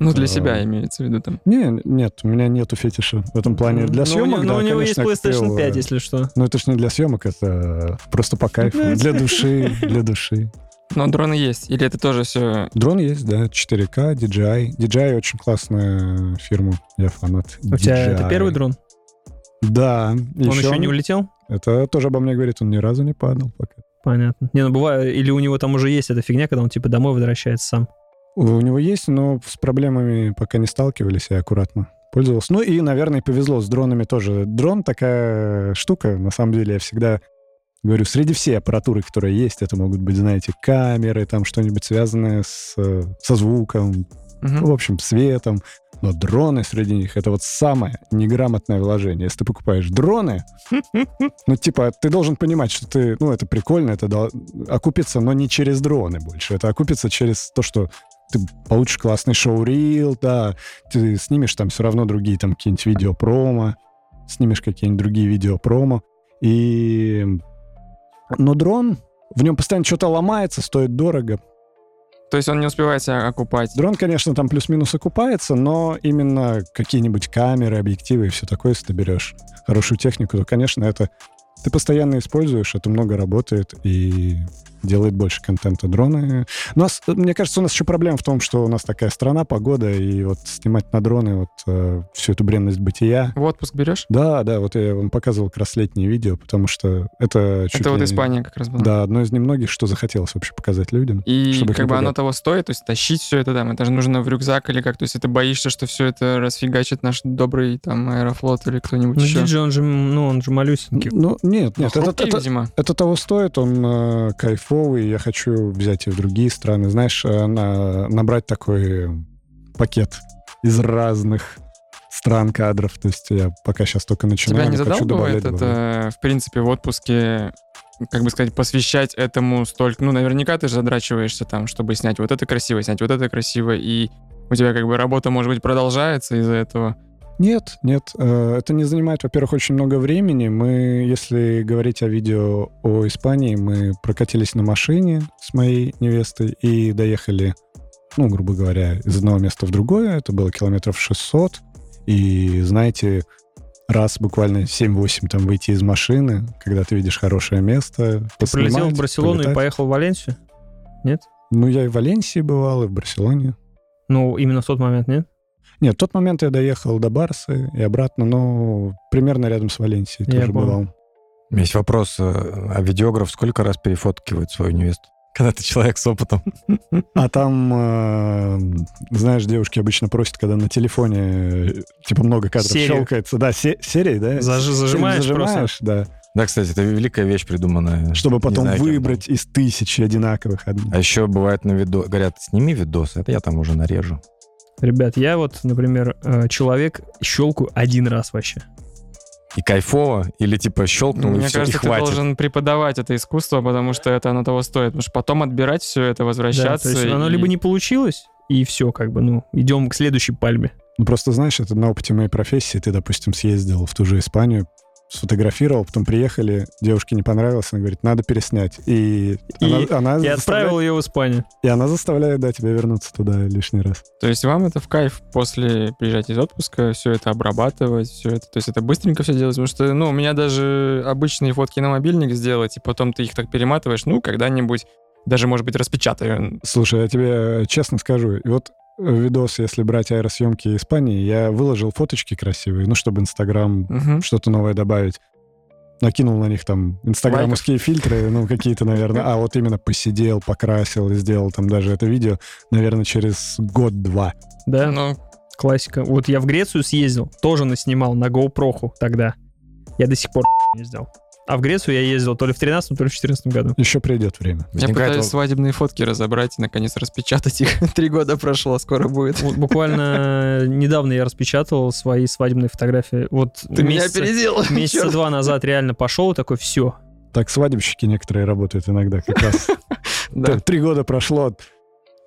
Ну, для э, себя имеется в виду там. Не, нет, у меня нету фетиша в этом плане. Для Ну, съемок, да, ну, у него есть PlayStation купил, 5, э, если что. Ну, это ж не для съемок, это просто по кайфу, для души, для души. Но дроны есть. Или это тоже все... Дрон есть, да, 4К, DJI. DJI очень классная фирма, я фанат У тебя это первый дрон? Да. Он еще не улетел? Это тоже обо мне говорит, он ни разу не падал пока. Понятно. Не, ну бывает, или у него там уже есть эта фигня, когда он типа домой возвращается сам. У него есть, но с проблемами пока не сталкивались, я аккуратно пользовался. Ну и, наверное, повезло с дронами тоже. Дрон такая штука, на самом деле, я всегда говорю, среди всей аппаратуры, которая есть, это могут быть, знаете, камеры, там что-нибудь связанное с, э, со звуком, Мгм. в общем, светом. Но дроны среди них — это вот самое неграмотное вложение. Если ты покупаешь дроны, ну, типа, ты должен понимать, что ты, ну, это прикольно, это дол- окупится, но не через дроны больше. Это окупится через то, что ты получишь классный шоу-рил, да, ты снимешь там все равно другие там какие-нибудь видео-промо, снимешь какие-нибудь другие видео-промо, и... Но дрон, в нем постоянно что-то ломается, стоит дорого, То есть он не успевает себя окупать. Дрон, конечно, там плюс-минус окупается, но именно какие-нибудь камеры, объективы и все такое, если ты берешь хорошую технику, то, конечно, это ты постоянно используешь, это много работает и делает больше контента. Дроны... У нас, мне кажется, у нас еще проблема в том, что у нас такая страна, погода, и вот снимать на дроны вот э, всю эту бренность бытия. В отпуск берешь? Да, да, вот я вам показывал как раз летнее видео, потому что это чуть Это вот Испания как раз была. Да, одно из немногих, что захотелось вообще показать людям. И чтобы как бы оно того стоит, то есть тащить все это там, это же нужно в рюкзак или как, то есть ты боишься, что все это расфигачит наш добрый там аэрофлот или кто-нибудь Ну, еще. диджей, он же, ну, он же малюсенький. Ну, нет, нет, это, хрупкий, это, видимо. Это того стоит, он э, кайфовый, я хочу взять и в другие страны. Знаешь, э, на- набрать такой пакет из разных стран, кадров. То есть я пока сейчас только начинаю, Тебя не но хочу добавлять, задалбывает добавлять. это, в принципе, в отпуске, как бы сказать, посвящать этому столько... Ну, наверняка ты же задрачиваешься там, чтобы снять вот это красиво, снять вот это красиво, и у тебя как бы работа, может быть, продолжается из-за этого. Нет, нет, э, это не занимает, во-первых, очень много времени. Мы, если говорить о видео о Испании, мы прокатились на машине с моей невестой и доехали, ну, грубо говоря, из одного места в другое. Это было километров 600. И, знаете, раз буквально 7-8 там выйти из машины, когда ты видишь хорошее место, Прилетел поснимать, в Барселону и полетать. поехал в Валенсию? Нет? Ну, я и в Валенсии бывал, и в Барселоне. Ну, именно в тот момент, нет? Нет, в тот момент я доехал до Барсы и обратно, но примерно рядом с Валенсией Я тоже понял. бывал. Есть вопрос. э, А видеограф сколько раз перефоткивает свою невесту? Когда ты человек с опытом. А там, э, знаешь, девушки обычно просят, когда на телефоне э, типа много кадров Серию. щелкается. Да, се- серии, да? Зажи- зажимаешь Зажимаешь, да. Да, кстати, это великая вещь придуманная. Чтобы потом знаю, кем выбрать из тысячи одинаковых. одну. А еще бывает на видос... Говорят, сними видос, это я там уже нарежу. Ребят, я вот, например, э, человек щелкаю один раз вообще. И кайфово, или типа щелкнул, и Мне все, кажется, и ты хватит. должен преподавать это искусство, потому что это оно того стоит. Потому что потом отбирать все это, Да, возвращаться. то есть оно и- либо не получилось, и все, как бы, ну, идем к следующей пальме. Ну, просто, знаешь, это на опыте моей профессии. Ты, допустим, съездил в ту же Испанию, сфотографировал, потом приехали, девушке не понравилось, она говорит, надо переснять. И, И- она, она И отправил ее в Испанию. и она заставляет, да, тебя вернуться туда лишний раз. То есть вам это в кайф после приезжать из отпуска, все это обрабатывать, все это, то есть это быстренько все делать, потому что, ну, у меня даже обычные фотки на мобильник сделать, и потом ты их так перематываешь, ну, когда-нибудь даже, может быть, распечатаю. Слушай, я тебе честно скажу, и вот видос, если брать аэросъемки Испании, я выложил фоточки красивые, ну, чтобы Инстаграм Мгм. что-то новое добавить. Накинул на них там инстаграмовские фильтры, ну, какие-то, наверное. А вот именно посидел, покрасил и сделал там даже это видео, наверное, через год-два. Да, Ну, классика. Вот я в Грецию съездил, тоже наснимал на GoPro тогда. Я до сих пор не сделал. А в Грецию я ездил то ли в 13 то ли в 14 году. Еще придет время. я Возникает пытаюсь во- свадебные фотки разобрать и, наконец, распечатать их. Три года прошло, скоро будет. Вот буквально недавно я распечатал свои свадебные фотографии. Вот Ты меня месяца, опередил. месяца два назад реально пошел такой, все. Так свадебщики некоторые работают иногда как раз. Три года прошло,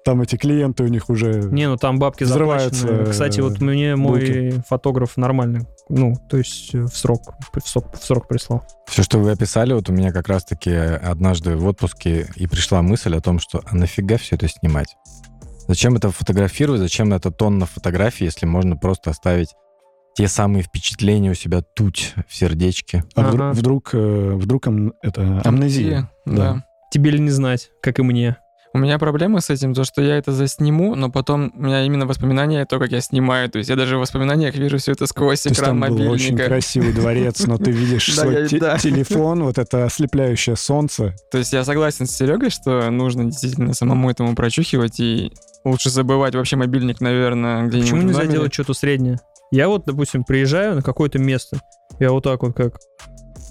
там эти клиенты у них уже... Не, ну там бабки Взрываются, заплачены. Кстати, вот мне мой фотограф нормально, ну, то есть э, в срок, в срок, в срок прислал. Все, что вы описали, вот у меня как раз-таки однажды в отпуске и пришла мысль о том, что а нафига все это снимать? Зачем это фотографировать? Зачем это тонна фотографий, если можно просто оставить те самые впечатления у себя тут, в сердечке? А вдруг, Ага. вдруг, э, вдруг ам- это амнезия. Да. Тебе ли не знать, как и мне. У меня проблема с этим, то, что я это засниму, но потом у меня именно воспоминания, то, как я снимаю. То есть я даже в воспоминаниях вижу все это сквозь То есть экран там был очень мобильника. красивый дворец, но ты видишь свой телефон, вот это ослепляющее солнце. То есть я согласен с Серегой, что нужно действительно самому этому прочухивать и лучше забывать вообще мобильник, наверное, где-нибудь Почему нельзя делать что-то среднее? Я вот, допустим, приезжаю на какое-то место, я вот так вот как,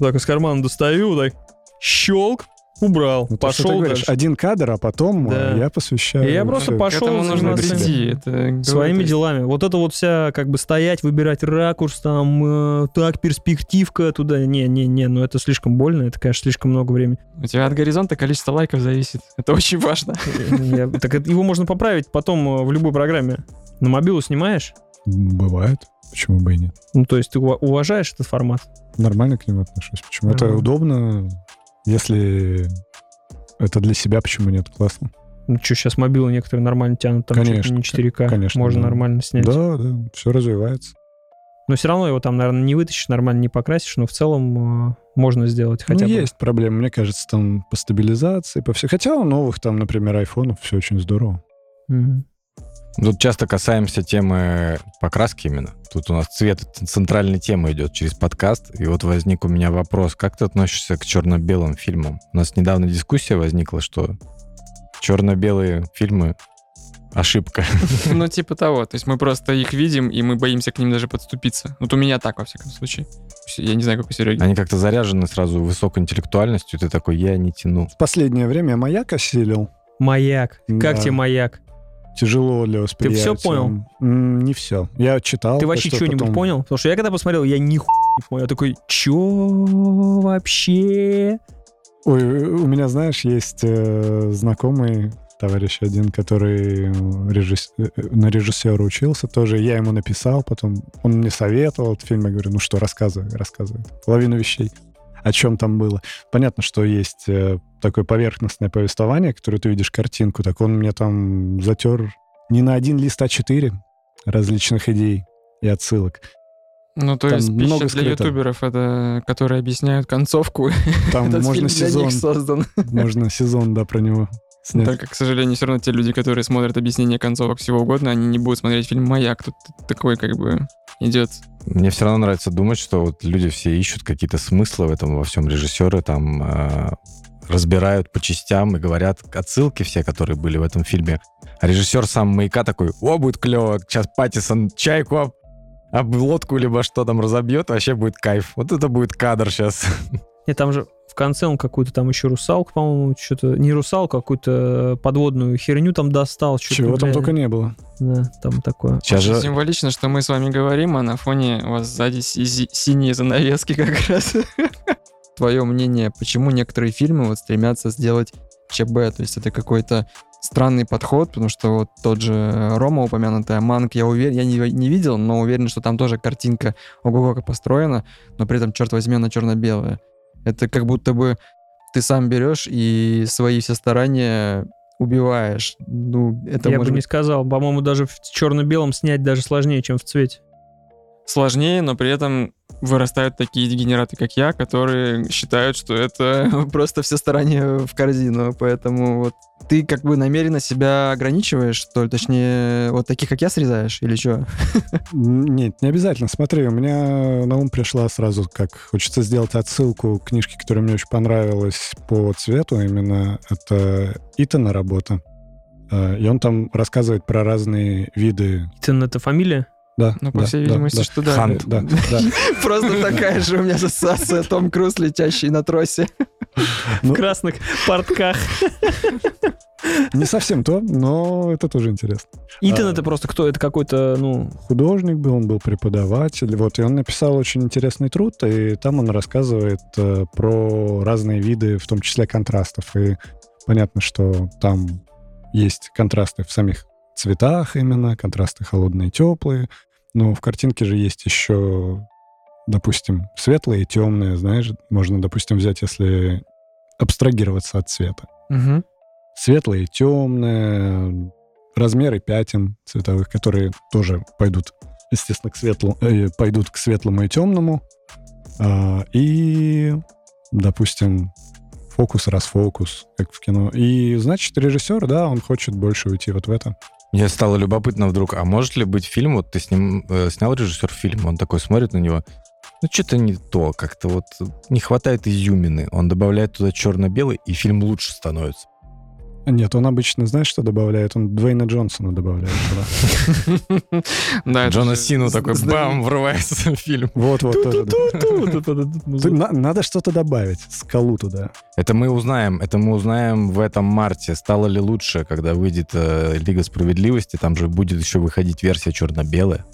так из кармана достаю, так, щелк, убрал, Ну, то, что ты пошел говоришь, один кадр, а потом Да. э, я посвящаю... И я просто пошел, этому нужно прийти. Это, своими то есть- делами. Вот это вот вся, как бы стоять, выбирать ракурс, там, э, так, перспективка туда. Не-не-не, ну это слишком больно, это, конечно, слишком много времени. У тебя от горизонта количество лайков зависит. Это очень важно. Я- Так его можно поправить потом э, в любой программе. На мобилу снимаешь, Бывает. Почему бы и нет? ну то есть ты ува- уважаешь этот формат. Нормально к нему отношусь. Почему? Это удобно. Если это для себя, почему нет? Классно. Ну что, сейчас мобилы некоторые нормально тянут, там Конечно, не 4К, конечно, можно да. нормально снять. Да, да, все развивается. Но все равно его там, наверное, не вытащишь, нормально не покрасишь, но в целом э, можно сделать хотя ну, бы. есть проблемы, мне кажется, там по стабилизации, по всему. Хотя у новых там, например, айфонов все очень здорово. Мгм. Тут часто касаемся темы покраски именно. Тут у нас цвет центральной темы идет через подкаст. И вот возник у меня вопрос, как ты относишься к черно-белым фильмам? У нас недавно дискуссия возникла, что черно-белые фильмы ошибка. Ну, типа того. То есть мы просто их видим, и мы боимся к ним даже подступиться. Вот у меня так, во всяком случае. Я не знаю, как у Сереги. Они как-то заряжены сразу высокой интеллектуальностью, и ты такой, я не тяну. В последнее время маяк осилил. Маяк. Как Да. тебе маяк? Тяжело для восприятия. всё понял? М, Не все. Я читал. Ты вообще что-нибудь потом- понял? Потому что я когда посмотрел, я нихуя не понял. Я такой, чё вообще? Ой, у меня, знаешь, есть э, знакомый товарищ один, который э, режисс- э, на режиссера учился тоже. Я ему написал, потом он мне советовал этот фильм. Я говорю, ну что, рассказывай, рассказывай. Половину вещей. О чем там было. Понятно, что есть э, такое поверхностное повествование, которое ты видишь картинку, так он мне там затер не на один лист А4 различных идей и отсылок. Ну, то Там есть пища много для скрыто. ютуберов, это которые объясняют концовку. Там Этот можно фильм для сезон, них создан. можно сезон, да, про него снять. Только, к сожалению, все равно те люди, которые смотрят объяснение концовок всего угодно, они не будут смотреть фильм «Маяк». Тут такой как бы идет. Мне все равно нравится думать, что вот люди все ищут какие-то смыслы в этом во всем. Режиссеры там э, разбирают по частям и говорят отсылки все, которые были в этом фильме. А режиссер сам «Маяка» такой, о, будет клево, сейчас Паттисон чайку об, об лодку либо что там разобьет, вообще будет кайф. Вот это будет кадр сейчас. Нет, там же в конце он какую-то там еще русалку, по-моему, что-то... Не русалку, а какую-то подводную херню там достал. что-то, Чего там бля, только не было. Да, там такое. Сейчас Очень же символично, что мы с вами говорим, а на фоне у вас сзади си- си- синие занавески как раз. Твое мнение, почему некоторые фильмы вот стремятся сделать ЧБ? То есть это какой-то странный подход, потому что вот тот же Рома упомянутый, Манк, я уверен, я не, не видел, но уверен, что там тоже картинка ого как построена, но при этом, черт возьми, она черно-белая. Это как будто бы ты сам берешь и свои все старания убиваешь. Ну, это Я бы не сказал. По-моему, даже в черно-белом снять даже сложнее, чем в цвете. Сложнее, но при этом вырастают такие дегенераты, как я, которые считают, что это просто все старания в корзину. Поэтому вот ты как бы намеренно себя ограничиваешь, что ли? Точнее, вот таких, как я, срезаешь или что? Нет, не обязательно. Смотри, у меня на ум пришла сразу, как хочется сделать отсылку к книжке, которая мне очень понравилась по цвету именно. Это Итана работа. Э, И он там рассказывает про разные виды. Итан это фамилия? Да, Ну, по да, всей видимости, да. что да. Хант. Да, да. Просто такая же у меня ассоциация Том Круз, летящий на тросе. Ну, В красных портках. не совсем то, но это тоже интересно. Итан А. это просто кто? Это какой-то, ну... художник был, он был преподаватель, вот, и он написал очень интересный труд, и там он рассказывает э, про разные виды, в том числе контрастов, и понятно, что там есть контрасты в самих цветах именно, контрасты холодные и теплые, но в картинке же есть еще, допустим, светлое и темное, знаешь, можно, допустим, взять, если абстрагироваться от цвета. Мгм. Светлое и темное, размеры пятен цветовых, которые тоже пойдут, естественно, к светлому, э, пойдут к светлому и темному. А, и, допустим, фокус, расфокус, как в кино. И, значит, режиссер, да, он хочет больше уйти вот в это. Мне стало любопытно вдруг, а может ли быть фильм, вот ты с ним э, снял режиссер фильм, он такой смотрит на него, ну что-то не то, как-то вот не хватает изюмины. Он добавляет туда черно-белый, и фильм лучше становится. Нет, он обычно, знаешь, что добавляет? Он Дуэйна Джонсона добавляет. Да, Джона Сину такой, бам, врывается в фильм. Ты- на- Надо что-то добавить, скалу туда. Это мы узнаем, это мы узнаем в этом марте. Стало ли лучше, когда выйдет э, Лига Справедливости, там же будет еще выходить версия черно-белая.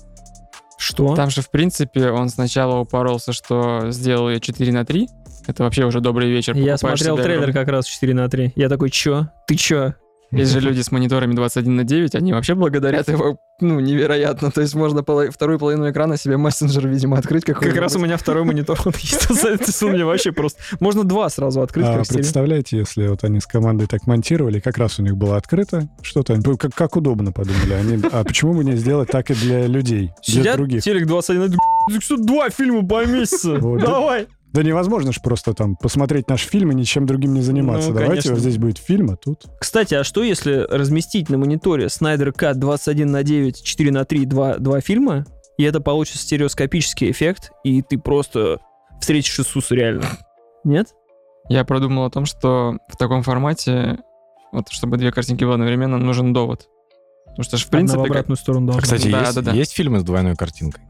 Что? Там же, в принципе, он сначала упоролся, что сделал ее 4 на 3. Это вообще уже добрый вечер. Я Покупаешь смотрел трейлер огромный- как раз 4 на 3. Я такой, чё? Ты чё? Есть же люди с мониторами 21 на 9, они вообще благодарят его, ну, невероятно. То есть можно поло- вторую половину экрана себе мессенджер, видимо, открыть Как какой-нибудь. раз у меня второй монитор вот есть. Меня вообще просто... Можно два сразу открыть, А как представляете, если вот они с командой так монтировали, как раз у них было открыто что-то, они, как, как удобно подумали. Они, а почему бы не сделать так и для людей, для Сидят, других? телек 21, «Да что, два фильма. Вот, да. Давай. Да невозможно же просто там посмотреть наш фильм и ничем другим не заниматься. Ну, Давайте конечно. вот здесь будет фильм, а тут... Кстати, а что если разместить на мониторе Снайдер Cut 21 на 9, 4 на 3, 2, два фильма, и это получится стереоскопический эффект, и ты просто встретишь Иисуса реально? Нет? Я продумал о том, что в таком формате, вот чтобы две картинки было одновременно, нужен довод. Потому что ж, в Одна принципе, в как- обратную сторону должна. Кстати, Да, есть, да, да. есть фильмы с двойной картинкой?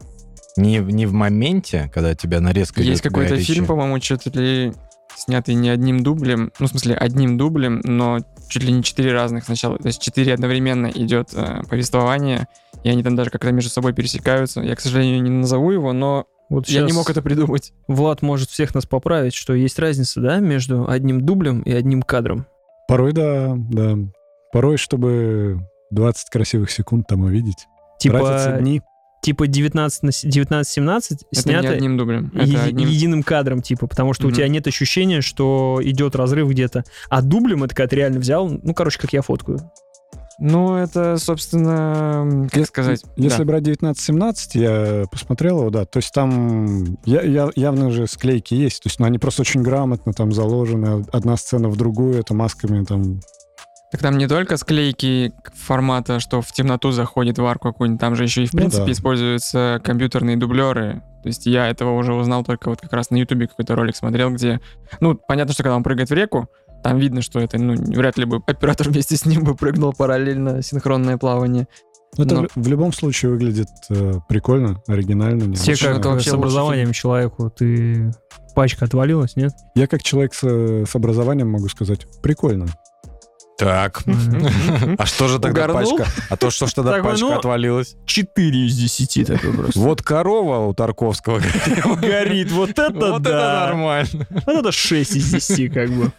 Не, в- не в моменте, когда тебя нарезка есть какой-то фильм, по-моему, что-то ли снятый не одним дублем, ну, в смысле, одним дублем, но чуть ли не четыре разных сначала, то есть четыре одновременно идет э, повествование, и они там даже как-то между собой пересекаются. Я, к сожалению, не назову его, но Вот я не мог это придумать. Влад может всех нас поправить, что есть разница, да, между одним дублем и одним кадром. Порой, да, да. Порой, чтобы 20 красивых секунд там увидеть. Тратятся Типа, дни. Типа 19 на с- 19-17 Это не снято одним дублем. Это одним... единым кадром, типа, потому что у Мгм. тебя нет ощущения, что идет разрыв где-то. А дублем это когда ты реально взял, ну, короче, как я фоткаю. Ну, это, собственно, как сказать... Если да. брать 19-17, я посмотрел его, да, то есть там я, я- явно же склейки есть, то есть ну, они просто очень грамотно там заложены, одна сцена в другую, это масками там... Так там не только склейки формата, что в темноту заходит в арку какую-нибудь, там же еще и в Ну принципе да. используются компьютерные дублеры. То есть я этого уже узнал только вот как раз на ютубе какой-то ролик смотрел, где... Ну, понятно, что когда он прыгает в реку, там видно, что это, ну, вряд ли бы оператор вместе с ним бы прыгнул параллельно синхронное плавание. Ну, Это Но- в, любом случае выглядит э, прикольно, оригинально. Все необычно. как вообще с образованием человеку. Ты пачка отвалилась, нет? Я как человек с, с образованием могу сказать, прикольно. Так. А что же тогда Угорнул? пачка? А то что ж тогда Такой, пачка ну, отвалилась? 4 из 10 такой просто. Вот корова у Тарковского. горит. Вот это Вот это да. нормально. Вот это 6 из 10 как бы.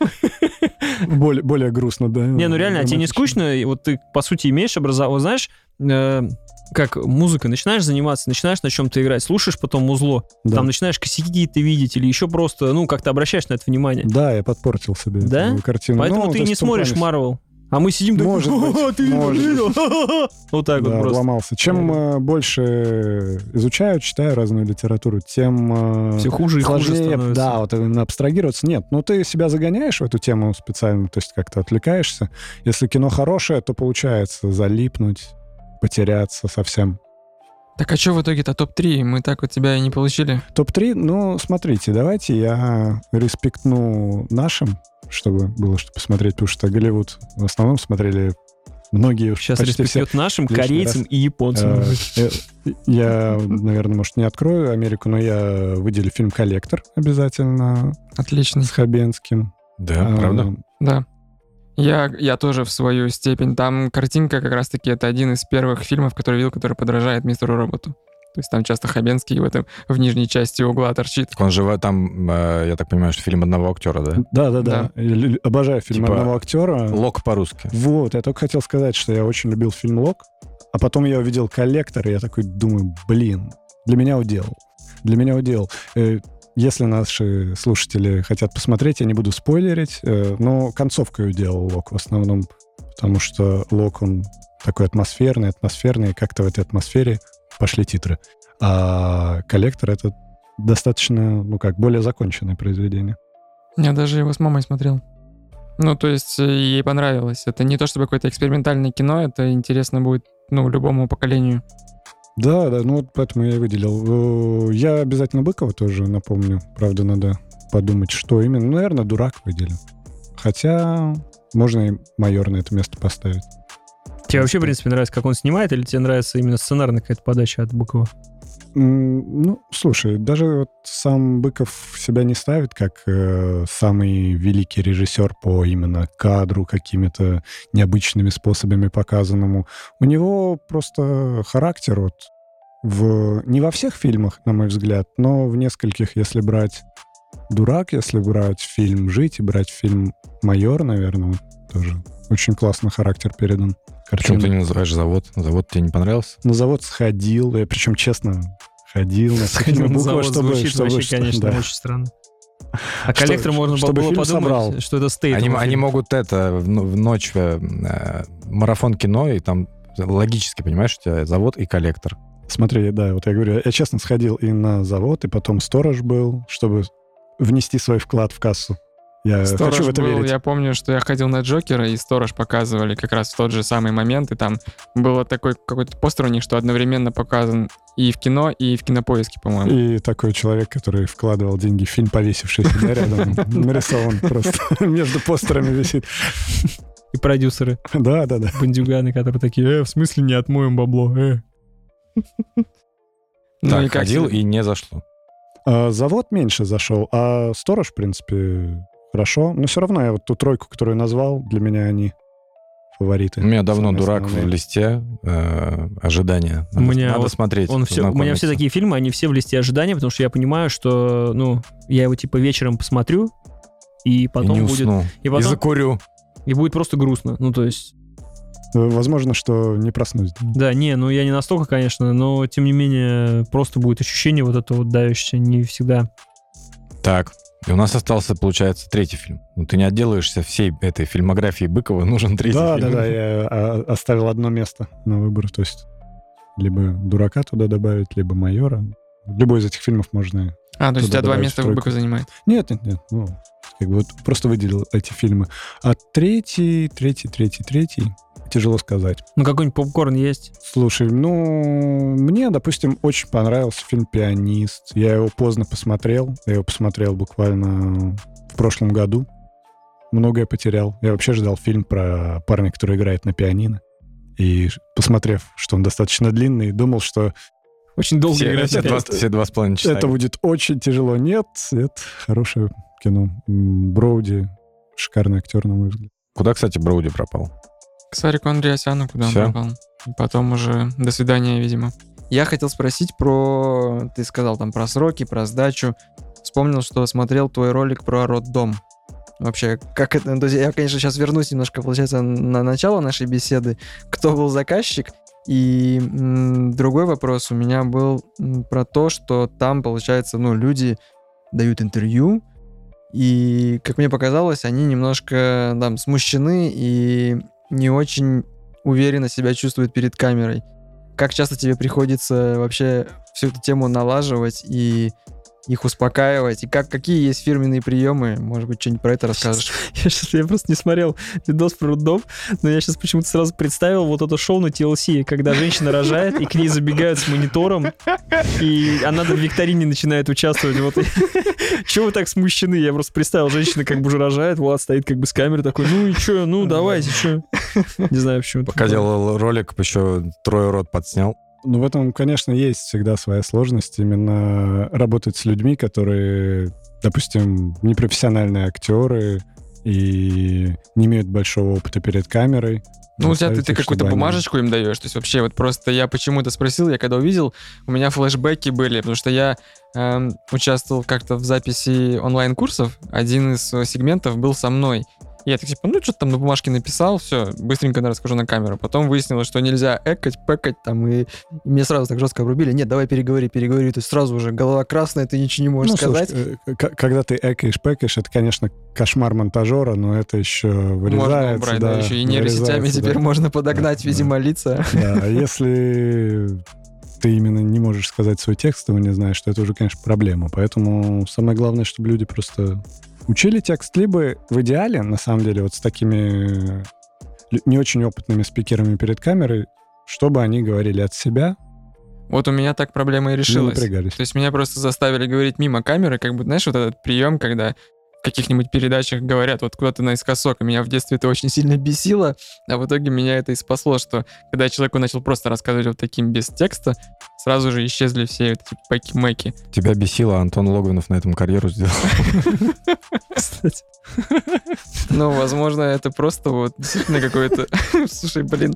Более, грустно, да. Не, ну реально, а тебе не скучно? И Вот ты, по сути, имеешь образование. Вот знаешь, э, как музыкой начинаешь заниматься, начинаешь на чем-то играть, слушаешь потом музло, Да. там начинаешь косяки какие-то видеть или еще просто, ну, как-то обращаешь на это внимание. Да, я подпортил себе Да? картину. Поэтому Ну, ты не смотришь Марвел. А мы сидим Может быть, «Ха-ха, ты может видел? Ха-ха-ха». Вот так Да, вот просто. ломался. Чем э, больше изучаю, читаю разную литературу, тем э, Все хуже и хуже сложнее, становится. да, вот именно абстрагироваться. Нет, ну ты себя загоняешь в эту тему специально, то есть как-то отвлекаешься. Если кино хорошее, то получается залипнуть, потеряться совсем. Так а что в итоге-то топ-3? Мы так вот тебя и не получили. Топ-3, ну, смотрите, давайте я респектну нашим, чтобы было что посмотреть, потому что Голливуд в основном смотрели многие, Сейчас почти все. нашим корейцам раз. и японцам. Э, э, Я, наверное, может, не открою Америку, но я выделю фильм «Коллектор» обязательно Отлично. с Хабенским. Да, правда? Да. Я, я тоже в свою степень. Там картинка как раз-таки это один из первых фильмов, который видел, который подражает мистеру роботу. То есть там часто Хабенский в этом в нижней части угла торчит. Он же в там, э, я так понимаю, что фильм одного актера, да? Да, да, да. Лю- Обожаю фильм Типа одного актера. Лок по-русски. Вот, я только хотел сказать, что я очень любил фильм «Лок», а потом я увидел «Коллектор», и я такой думаю, блин, для меня удел. Для меня удел. Если наши слушатели хотят посмотреть, я не буду спойлерить, э, но концовкой уделал «Лок» в основном, потому что «Лок», он такой атмосферный, атмосферный, и как-то в этой атмосфере пошли титры. А «Коллектор» — это достаточно, ну как, более законченное произведение. Я даже его с мамой смотрел. Ну, то есть э, ей понравилось. Это не то чтобы какое-то экспериментальное кино, это интересно будет, ну, любому поколению. Да, да, ну вот поэтому я и выделил. Э, Я обязательно Быкова тоже напомню. Правда, надо подумать, что именно. Ну, наверное, дурак выделю. Хотя можно и майор на это место поставить. Тебе вообще, в принципе, нравится, как он снимает, или тебе нравится именно сценарная какая-то подача от Быкова? Ну, слушай, даже вот сам Быков себя не ставит как э, самый великий режиссер по именно кадру, какими-то необычными способами показанному. У него просто характер вот в, не во всех фильмах, на мой взгляд, но в нескольких, если брать «Дурак», если брать фильм «Жить» и брать фильм «Майор», наверное, тоже очень классно характер передан. Почему Картина. ты не называешь завод? Завод тебе не понравился? На завод сходил, я причем честно ходил на Сходил на буквы, завод, чтобы, звучит чтобы- вообще, что- конечно, да. очень странно. А Что- коллектор можно чтобы было подумать, собрал. что это стейт. Они, они могут это в, ну- в ночь э, марафон кино, и там логически, понимаешь, у тебя завод и коллектор. Смотри, да, вот я говорю, я честно сходил и на завод, и потом сторож был, чтобы внести свой вклад в кассу. Я Сторож хочу в это был, верить. я помню, что я ходил на Джокера, и Сторож показывали как раз в тот же самый момент, и там было такой какой-то постер у них, что одновременно показан и в кино, и в кинопоиске, по-моему. И такой человек, который вкладывал деньги в фильм, повесившийся да, рядом, нарисован просто между постерами висит. И продюсеры, Да, да, да. бандюганы, которые такие, э, в смысле не отмоем бабло, э. Ну так, и ходил и не зашло. А, Завод меньше зашел, а сторож, в принципе, хорошо. Но все равно я вот ту тройку, которую назвал, для меня они фавориты. У меня давно дурак основные. в листе э, ожидания. Надо, У меня надо вот смотреть. Он все, у меня все такие фильмы, они все в листе ожидания, потому что я понимаю, что, ну, я его типа вечером посмотрю, и И потом не будет, усну. и И, потом, закурю. и будет просто грустно. Ну, то есть, Возможно, что не проснусь. да, не, ну я не настолько, конечно, но тем не менее просто будет ощущение вот это вот давящее, не всегда. Так, и у нас остался, получается, третий фильм. Ну, ты не отделаешься всей этой фильмографии Быкова, нужен третий Да, да, фильм. да, я а, оставил одно место на выбор, то есть либо дурака туда добавить, либо майора. Любой из этих фильмов можно... А, то есть у тебя два места тройку. Быков занимает. Нет, нет, нет, ну, как бы вот просто выделил эти фильмы. А третий, третий, третий, третий, тяжело сказать. Ну, какой-нибудь попкорн есть. Слушай, ну, мне, допустим, очень понравился фильм «Пианист». Я его поздно посмотрел. Я его посмотрел буквально в прошлом году. Многое потерял. Я вообще ждал фильм про парня, который играет на пианино. И посмотрев, что он достаточно длинный, думал, что Очень долго Все, играть. все два, все два с половиной часа. это будет очень тяжело. Нет, это хорошее кино. Броуди, шикарный актер, на мой взгляд. Куда, кстати, Броуди пропал? К Сарику Андреасяну, куда Всё? он попал. Потом уже до свидания, видимо. Я хотел спросить про... Ты сказал там про сроки, про сдачу. Вспомнил, что смотрел твой ролик про роддом. Вообще, как это... то есть я, конечно, сейчас вернусь немножко, получается, на начало нашей беседы. Кто был заказчик? И другой вопрос у меня был про то, что там, получается, ну, люди дают интервью, и, как мне показалось, они немножко там смущены и не очень уверенно себя чувствуют перед камерой. Как часто тебе приходится вообще всю эту тему налаживать и их успокаивать? И как, какие есть фирменные приемы? Может быть, что-нибудь про это расскажешь? Я сейчас я просто не смотрел видос про роддом, но я сейчас почему-то сразу представил вот это шоу на TLC, когда женщина рожает, и к ней забегают с монитором, и она на викторине начинает участвовать. Вот. Чего вы так смущены? Я просто представил, женщина как бы уже рожает, Влад стоит как бы с камерой такой, ну и чё, ну давайте, чё. Не знаю, почему. Пока делал ролик, еще трое рот подснял. Ну, в этом, конечно, есть всегда своя сложность. Именно работать с людьми, которые, допустим, непрофессиональные актеры и не имеют большого опыта перед камерой. Ну, у тебя ты, ты какую-то они- бумажечку им даешь. То есть вообще вот просто я почему-то спросил, я когда увидел, у меня флешбеки были, потому что я эм, участвовал как-то в записи онлайн-курсов. Один из э, сегментов был со мной. Я так типа, ну, что-то там на бумажке написал, все, быстренько расскажу на камеру. Потом выяснилось, что нельзя экать, пекать там, и, и мне сразу так жестко обрубили. Нет, давай переговори, переговори. То есть сразу уже голова красная, ты ничего не можешь Ну, сказать. слушай, э, когда ты экаешь, пэкаешь, это, конечно, кошмар монтажера, но это еще вырезается. можно убрать, да, да, еще и нейросетями теперь да. можно подогнать, Да, видимо, лица. Да, а если ты именно не можешь сказать свой текст, его не знаешь, то это уже, конечно, проблема. Поэтому самое главное, чтобы люди просто учили текст, либо в идеале, на самом деле, вот с такими лю- не очень опытными спикерами перед камерой, чтобы они говорили от себя, Вот у меня так проблема и решилась. То есть меня просто заставили говорить мимо камеры, как бы, знаешь, вот этот прием, когда каких-нибудь передачах говорят вот куда-то наискосок, и меня в детстве это очень сильно бесило, а в итоге меня это и спасло, что когда человеку начал просто рассказывать вот таким без текста, сразу же исчезли все эти пэки-мэки. Тебя бесило, а Антон Логвинов на этом карьеру сделал. Кстати. Ну, возможно, это просто вот действительно какой-то... Слушай, блин,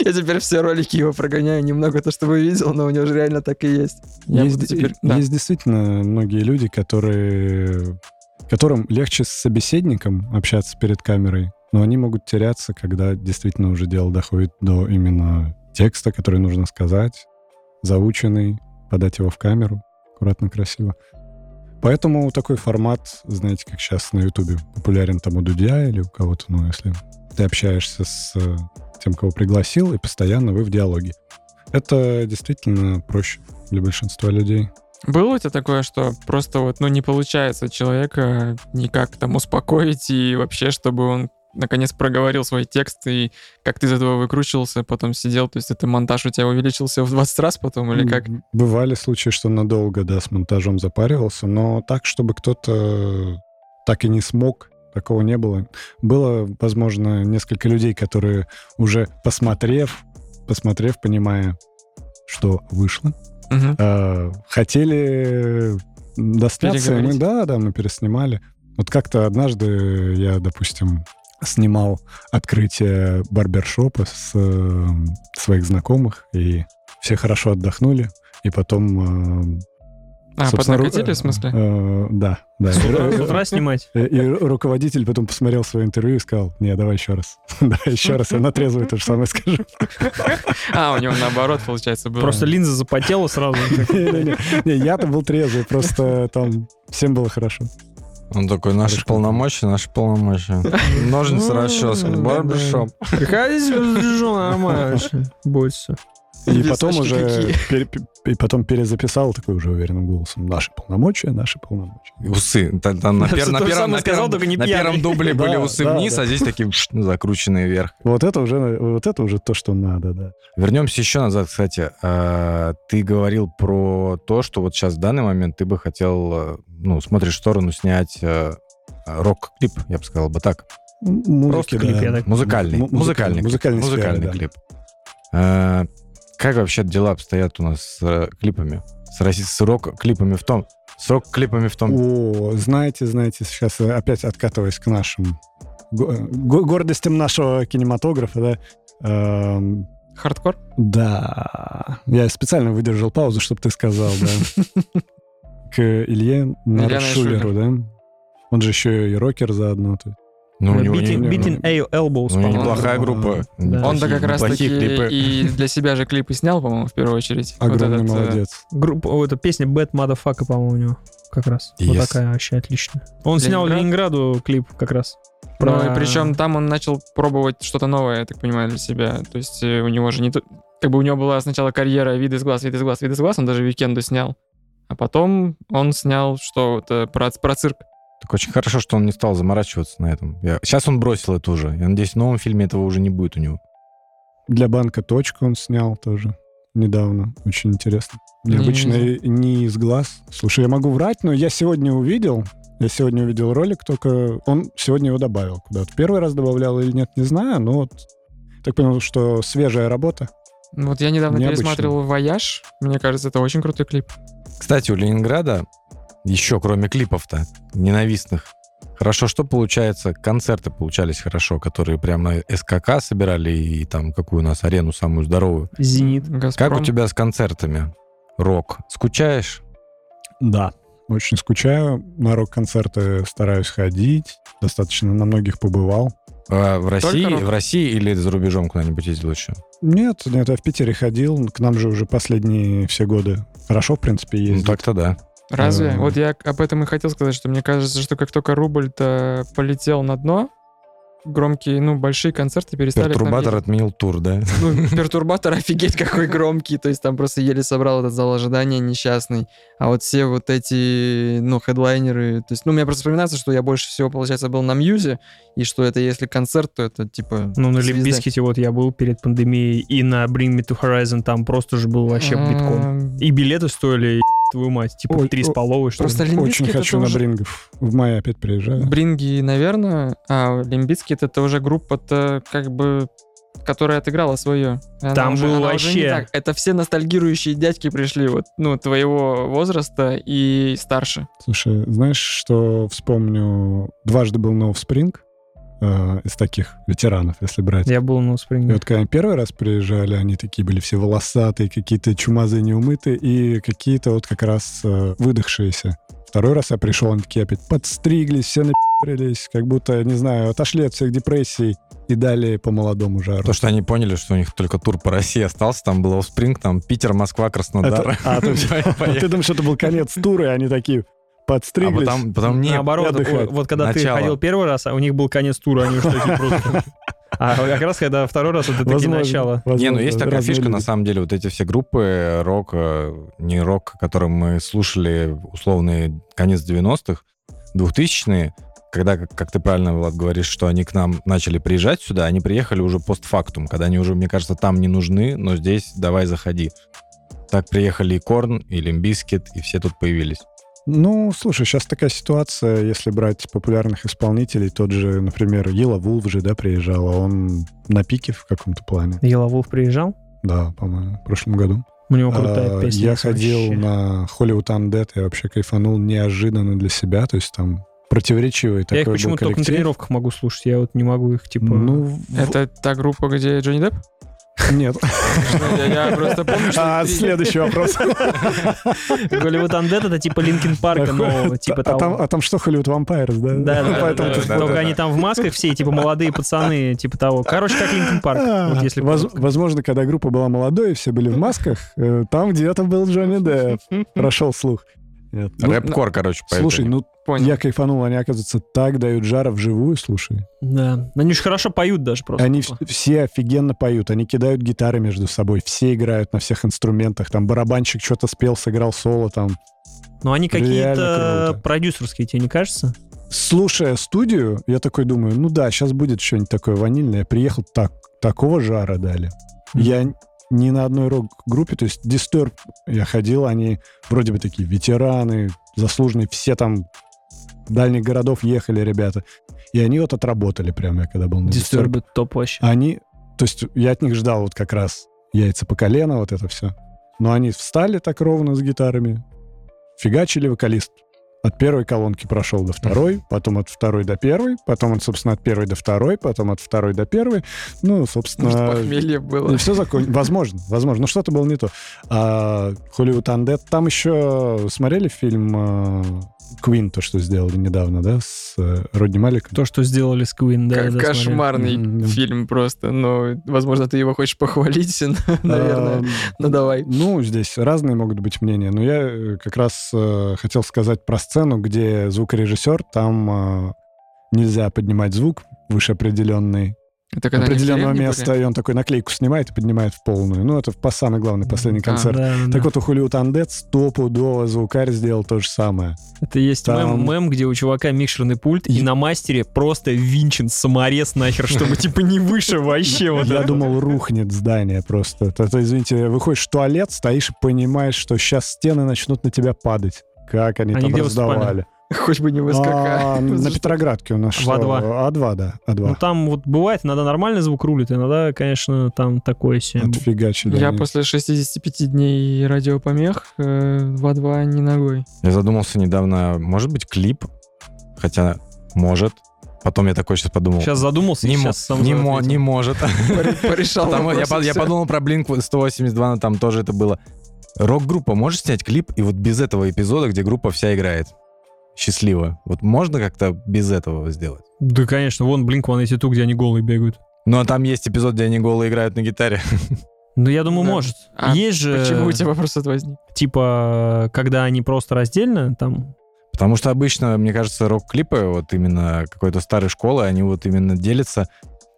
я теперь все ролики его прогоняю немного, то, что вы видел, но у него же реально так и есть. Да. есть действительно многие люди, которые, которым легче с собеседником общаться перед камерой, но они могут теряться, когда действительно уже дело доходит до именно текста, который нужно сказать, заученный, подать его в камеру, аккуратно, красиво. Поэтому такой формат, знаете, как сейчас на Ютубе популярен там у Дудя или у кого-то, ну, если ты общаешься с э, тем, кого пригласил, и постоянно вы в диалоге. Это действительно проще для большинства людей. Было у тебя такое, что просто вот, ну, не получается человека никак там успокоить и вообще, чтобы он наконец проговорил свой текст и как ты из этого выкручивался, потом сидел, то есть это монтаж у тебя увеличился в 20 раз потом или как? Бывали случаи, что надолго, да, с монтажом запаривался, но так, чтобы кто-то так и не смог, такого не было. Было, возможно, несколько людей, которые уже посмотрев, посмотрев, понимая, что вышло, Э, хотели достаться, мы, да, да, мы переснимали. Вот как-то однажды я, допустим, снимал открытие барбершопа с э, своих знакомых, и все хорошо отдохнули, и потом... э, А, собственно, ру- подкатили, в смысле? э, да, да. С утра, И- с утра снимать? И, и ру- руководитель потом посмотрел свое интервью и сказал, не, давай еще раз. Давай еще раз, я на трезвую то же самое скажу. А, у него наоборот, получается, было. Просто линза запотела сразу. Не, я-то был трезвый, просто там всем было хорошо. Он такой, наши Слишком. полномочия, наши полномочия. Ножницы, расческа, барбершоп. Приходи, сижу нормально вообще. Будет все. И потом уже и потом перезаписал такой уже уверенным голосом. Наши полномочия, наши полномочия. Усы. Там на, пер- на первом, на сказал, первом- на первом дубле были усы вниз, а здесь такие пш, закрученные вверх. Вот это уже, вот это уже то, что надо, да. Вернемся еще назад, кстати. А, Ты говорил про то, что вот сейчас в данный момент ты бы хотел, э, ну, смотришь в сторону снять э, рок-клип, я бы сказал бы так. Музыки, Просто клип, да. я так Музыкальный. Музыкальный. музыкальный, клип. да. клип. Как вообще дела обстоят у нас с э, клипами? С, роси- с рок-клипами в том... С рок-клипами в том... О, знаете, знаете, сейчас опять откатываясь к нашим го- го- гордостям нашего кинематографа, да. эм, Хардкор? да, я специально выдержал паузу, чтобы ты сказал, да. К Илье Наршулеру, да. Он же еще и рокер заодно. Ну, у него не- Beating beating A- Elbows, ну, по-моему. неплохая группа. Да. Он-то как раз таки клипы. и для себя же клипы снял, по-моему, в первую очередь. Вот Огромный этот, э, молодец. Группа, о, это песня Bad Motherfucker, по-моему, у него как раз. Вот Yes. такая вообще отличная. Он снял Ленинград? Ленинграду клип как раз. Ну, Про- и причем там он начал пробовать что-то новое, я так понимаю, для себя. То есть э, у него же не то... Как бы у него была сначала карьера вид из глаз, вид из глаз, вид из глаз, он даже Викенду снял. А потом он снял что то про, про цирк. Так очень хорошо, что он не стал заморачиваться на этом. Я- Сейчас он бросил это уже. Я надеюсь, в новом фильме этого уже не будет у него. Для банка точку он снял тоже недавно. Очень интересно. Необычно Не не из глаз. Слушай, я могу врать, но я сегодня увидел, я сегодня увидел ролик, только он сегодня его добавил куда-то. Первый раз добавлял или нет, не знаю, но вот так понял, что свежая работа. Вот я недавно Необычно. пересматривал «Вояж». Мне кажется, это очень крутой клип. Кстати, у Ленинграда, еще кроме клипов-то, ненавистных, хорошо, что получается, концерты получались хорошо, которые прям на СКК собирали и там какую у нас арену самую здоровую. Зенит. «Газпром». Как у тебя с концертами? Рок. Скучаешь? Да. Очень скучаю. На рок-концерты стараюсь ходить. Достаточно на многих побывал. А в России, рок? в России или за рубежом куда-нибудь ездил еще? Нет, нет, я в Питере ходил. К нам же уже последние все годы хорошо, в принципе, Ну, ездить. так-то да. Разве? Вот я об этом и хотел сказать, что мне кажется, что как только рубль-то полетел на дно, громкие, ну, большие концерты перестали... Пертурбатор отменил тур, да? Ну, пертурбатор офигеть какой громкий, то есть там просто еле собрал этот зал ожидания несчастный. А вот все вот эти, ну, хедлайнеры, то есть, ну, мне просто вспоминается, что я больше всего, получается, был на Мьюзе, и что это если концерт, то это типа... Ну, на звезда. Лимбиските вот я был перед пандемией, и на Bring Me to Horizon там просто же был вообще битком. И билеты стоили, твою мать, типа Ой, три с половой, что. Просто Очень хочу на уже- Брингов. В мае опять приезжаю. Бринги, наверное, а Лимбицкит это уже группа-то как бы которая отыграла свое. Она Там уже- был она уже не вообще- так. Это все ностальгирующие дядьки пришли вот, ну, твоего возраста и старше. Слушай, знаешь, что вспомню? Дважды был на Offspring э, из таких ветеранов, если брать. Я был на И Спринге. вот когда они первый раз приезжали, они такие были все волосатые, какие-то чумазые, неумытые, и какие-то вот как раз э, выдохшиеся. Второй раз я пришел, они такие опять подстриглись, все напи***лись, как будто, не знаю, отошли от всех депрессий и дали по молодому жару. То, что они поняли, что у них только тур по России остался, там был Спринг, там Питер, Москва, Краснодар. Это- а, Поехали. Ты думаешь, это был конец тура, и они такие А подстриглись? потом, потом не, Наоборот, отдыхать. вот, когда Начало. ты ходил первый раз, а у них был конец тура, они уж такие просто... А как раз когда второй раз, это такие Возможно, начало. Не, ну есть такая фишка, на самом деле, вот эти все группы рок, э, не рок, который мы слушали условные конец 90-х, 2000-е, когда, как, как ты правильно, Влад, говоришь, что они к нам начали приезжать сюда, они приехали уже постфактум, когда они уже, мне кажется, там не нужны, но здесь давай заходи. Так приехали и Korn, и Limp Bizkit, и все тут появились. Ну, слушай, сейчас такая ситуация, если брать популярных исполнителей, тот же, например, Yelawolf же, да, приезжал, а он на пике в каком-то плане. Yelawolf приезжал, Да, по-моему, в прошлом году. у него крутая А, песня. Я ходил вообще. на Hollywood Undead, я вообще кайфанул неожиданно для себя, то есть там противоречивый Я такой их был почему-то только на тренировках могу слушать, я вот не могу их, типа... Ну, в- Это та группа, где Джонни Депп? Нет. Я я просто помню, что... А, следующий вопрос. Hollywood Undead это типа Linkin Park а нового, типа а, там, того. а там что, Hollywood Vampires, да? Да, да. Только они там в масках все, типа молодые пацаны, типа того. Короче, как Linkin Park. А, Вот если воз- коротко. возможно, когда группа была молодой, и все были в масках, э, там где-то был Джонни Депп. Прошел слух. Ну, Рэп-кор, короче, по Слушай, ну Понял. я кайфанул, они, оказывается, так дают жара вживую, слушай. Да. Они же хорошо поют даже просто. Они в- все офигенно поют, они кидают гитары между собой, все играют на всех инструментах, там барабанщик что-то спел, сыграл соло, там. Но они какие-то круто. продюсерские, тебе не кажется? Слушая студию, я такой думаю, ну да, сейчас будет что-нибудь такое ванильное. Я приехал, так, такого жара дали. Я н- ни на одной рок-группе, то есть Disturb я ходил, они вроде бы такие ветераны, заслуженные, все там дальних городов ехали ребята. И они вот отработали прямо, я когда был на Disturb. Disturbed топ вообще. Они, то есть я от них ждал вот как раз яйца по колено, вот это все. Но они встали так ровно с гитарами, фигачили вокалист. От первой колонки прошел до второй, потом от второй до первой, потом, он, собственно, от первой до второй, потом от второй до первой. Ну, собственно... Может, похмелье было. все закончилось. Возможно, возможно. Но что-то было не то. А Hollywood Undead, там еще смотрели фильм э, Queen, то, что сделали недавно, да, с э, Родни Маликом? То, что сделали с Queen, да, смотрел. Кошмарный Мгм. фильм просто. Но, возможно, ты его хочешь похвалить, наверное. А, Ну, давай. Ну, здесь разные могут быть мнения, но я э, как раз э, хотел сказать про сцену, где звукорежиссер, там э, нельзя поднимать звук выше определенный, Это когда определенного места, и он такой наклейку снимает и поднимает в полную. Ну, это по самый главный последний А, концерт. Да, да, Так да. вот, у Hollywood Undead стопудово звукарь сделал то же самое. Это есть Там- мем, мем, где у чувака микшерный пульт, и на мастере просто винчен саморез нахер, чтобы типа не выше вообще вот Я думал, рухнет здание просто. Это, извините, выходишь в туалет, стоишь и понимаешь, что сейчас стены начнут на тебя падать. Как они, Они там где выступали? Хоть бы не А, выскакать. на Петроградке у нас В что? А2. А2, да, А2. Ну там вот бывает, иногда нормальный звук рулит, иногда, конечно, там такое себе. Отфигачили. Я они. после 65 дней радиопомех э, в А2 не ногой. Я задумался недавно, может быть, клип? Хотя, может. Потом я такой сейчас подумал. Сейчас задумался, не, сейчас сам не, мо- не может. Порешал я, подумал про Blink 182, но там тоже это было. Рок-группа, можешь снять клип и вот без этого эпизода, где группа вся играет? Счастливо. Вот можно как-то без этого сделать? Да, конечно, вон Blink 182, где они голые бегают. Ну, а там есть эпизод, где они голые играют на гитаре. Ну, я думаю, Да. может. А Есть же, Почему у тебя вопрос этот возник? типа, когда они просто раздельно, там, Потому что обычно, мне кажется, рок-клипы вот именно какой-то старой школы, они вот именно делятся.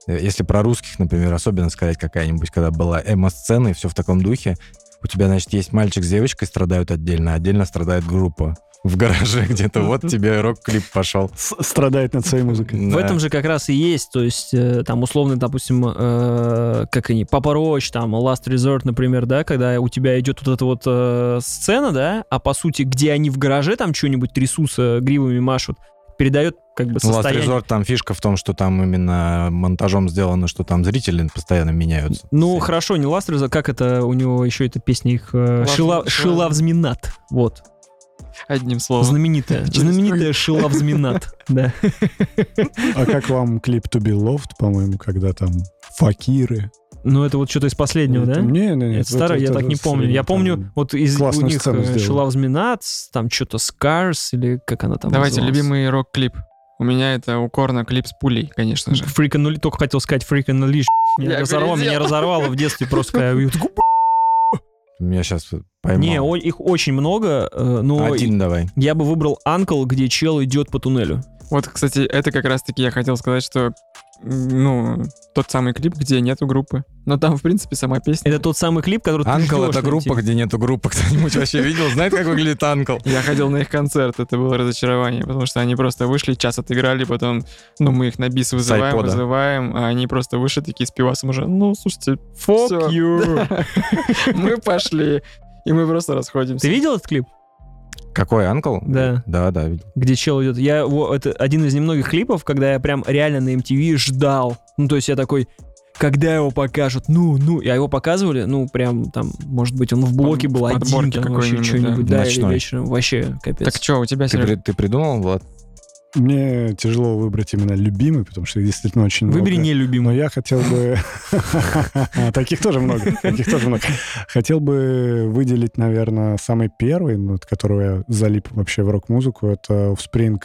Э, Если про русских, например, особенно сказать какая-нибудь, когда была эмо-сцена и все в таком духе, у тебя, значит, есть мальчик с девочкой страдают отдельно, а отдельно страдает группа. В гараже где-то. Вот тебе рок-клип пошел. Страдает над своей музыкой. В этом же как раз и есть, то есть э, там условно, допустим, э, как они, Папа Роч, там, Last Resort, например, да, когда у тебя идет вот эта вот э, сцена, да, а по сути, где они в гараже там что-нибудь трясутся, гривами машут, передает как бы Ну, Last состояние. Resort, там фишка в том, что там именно монтажом сделано, что там зрители постоянно меняются. Ну, хорошо, не Last Resort, как это, у него еще эта песня их, э, Last- Шила- Last- Шилавзминат, вот, Одним словом. знаменитая, Через знаменитая Шилавзминат, да. А как вам клип To Be Loved, по-моему, когда там факиры? Ну, это вот что-то из последнего, Это- да? Не, не, не. Это старое, я так не помню. Я помню, вот из у них сцену сделали. Шилавзминат, там что-то Scars, или как она там Давайте, называлась? любимый рок-клип. У меня это у Корна клип с пулей, конечно же. The Leash, только хотел сказать the Leash. Меня разорвало, меня разорвало в детстве просто. когда я такой, Меня сейчас поймал. Не, о- их очень много, э, но Один давай. я бы выбрал Анкл, где чел идет по туннелю. Вот, кстати, это как раз-таки я хотел сказать, что ну, тот самый клип, где нету группы. Но там, в принципе, сама песня. Это тот самый клип, который ты Анкл это группа, найти. где нету группы. Кто-нибудь вообще видел? Знает, как выглядит Анкл? Я ходил на их концерт, это было разочарование, потому что они просто вышли, час отыграли, потом, ну, мы их на бис вызываем, айпода. вызываем, а они просто вышли такие с пивасом уже, ну, слушайте, Fuck всё. you. мы пошли, и мы просто расходимся. Ты видел этот клип? Какой Анкл? Да. Да, да, где чел идет. Я его, это один из немногих клипов, когда я прям реально на MTV ждал. Ну, то есть я такой, когда его покажут, ну, ну, а его показывали, ну, прям там, может быть, он в блоке был один, там вообще какой-нибудь, что-нибудь, да. да, или вечером, вообще капец. Так что, у тебя, Ты, Серёж? при- ты придумал, Влад? Мне тяжело выбрать именно любимый, потому что их действительно очень много. Выбери Но нелюбимый. я хотел бы... Таких тоже много. Таких тоже много. Хотел бы выделить, наверное, самый первый, ну, от которого я залип вообще в рок-музыку. Это Offspring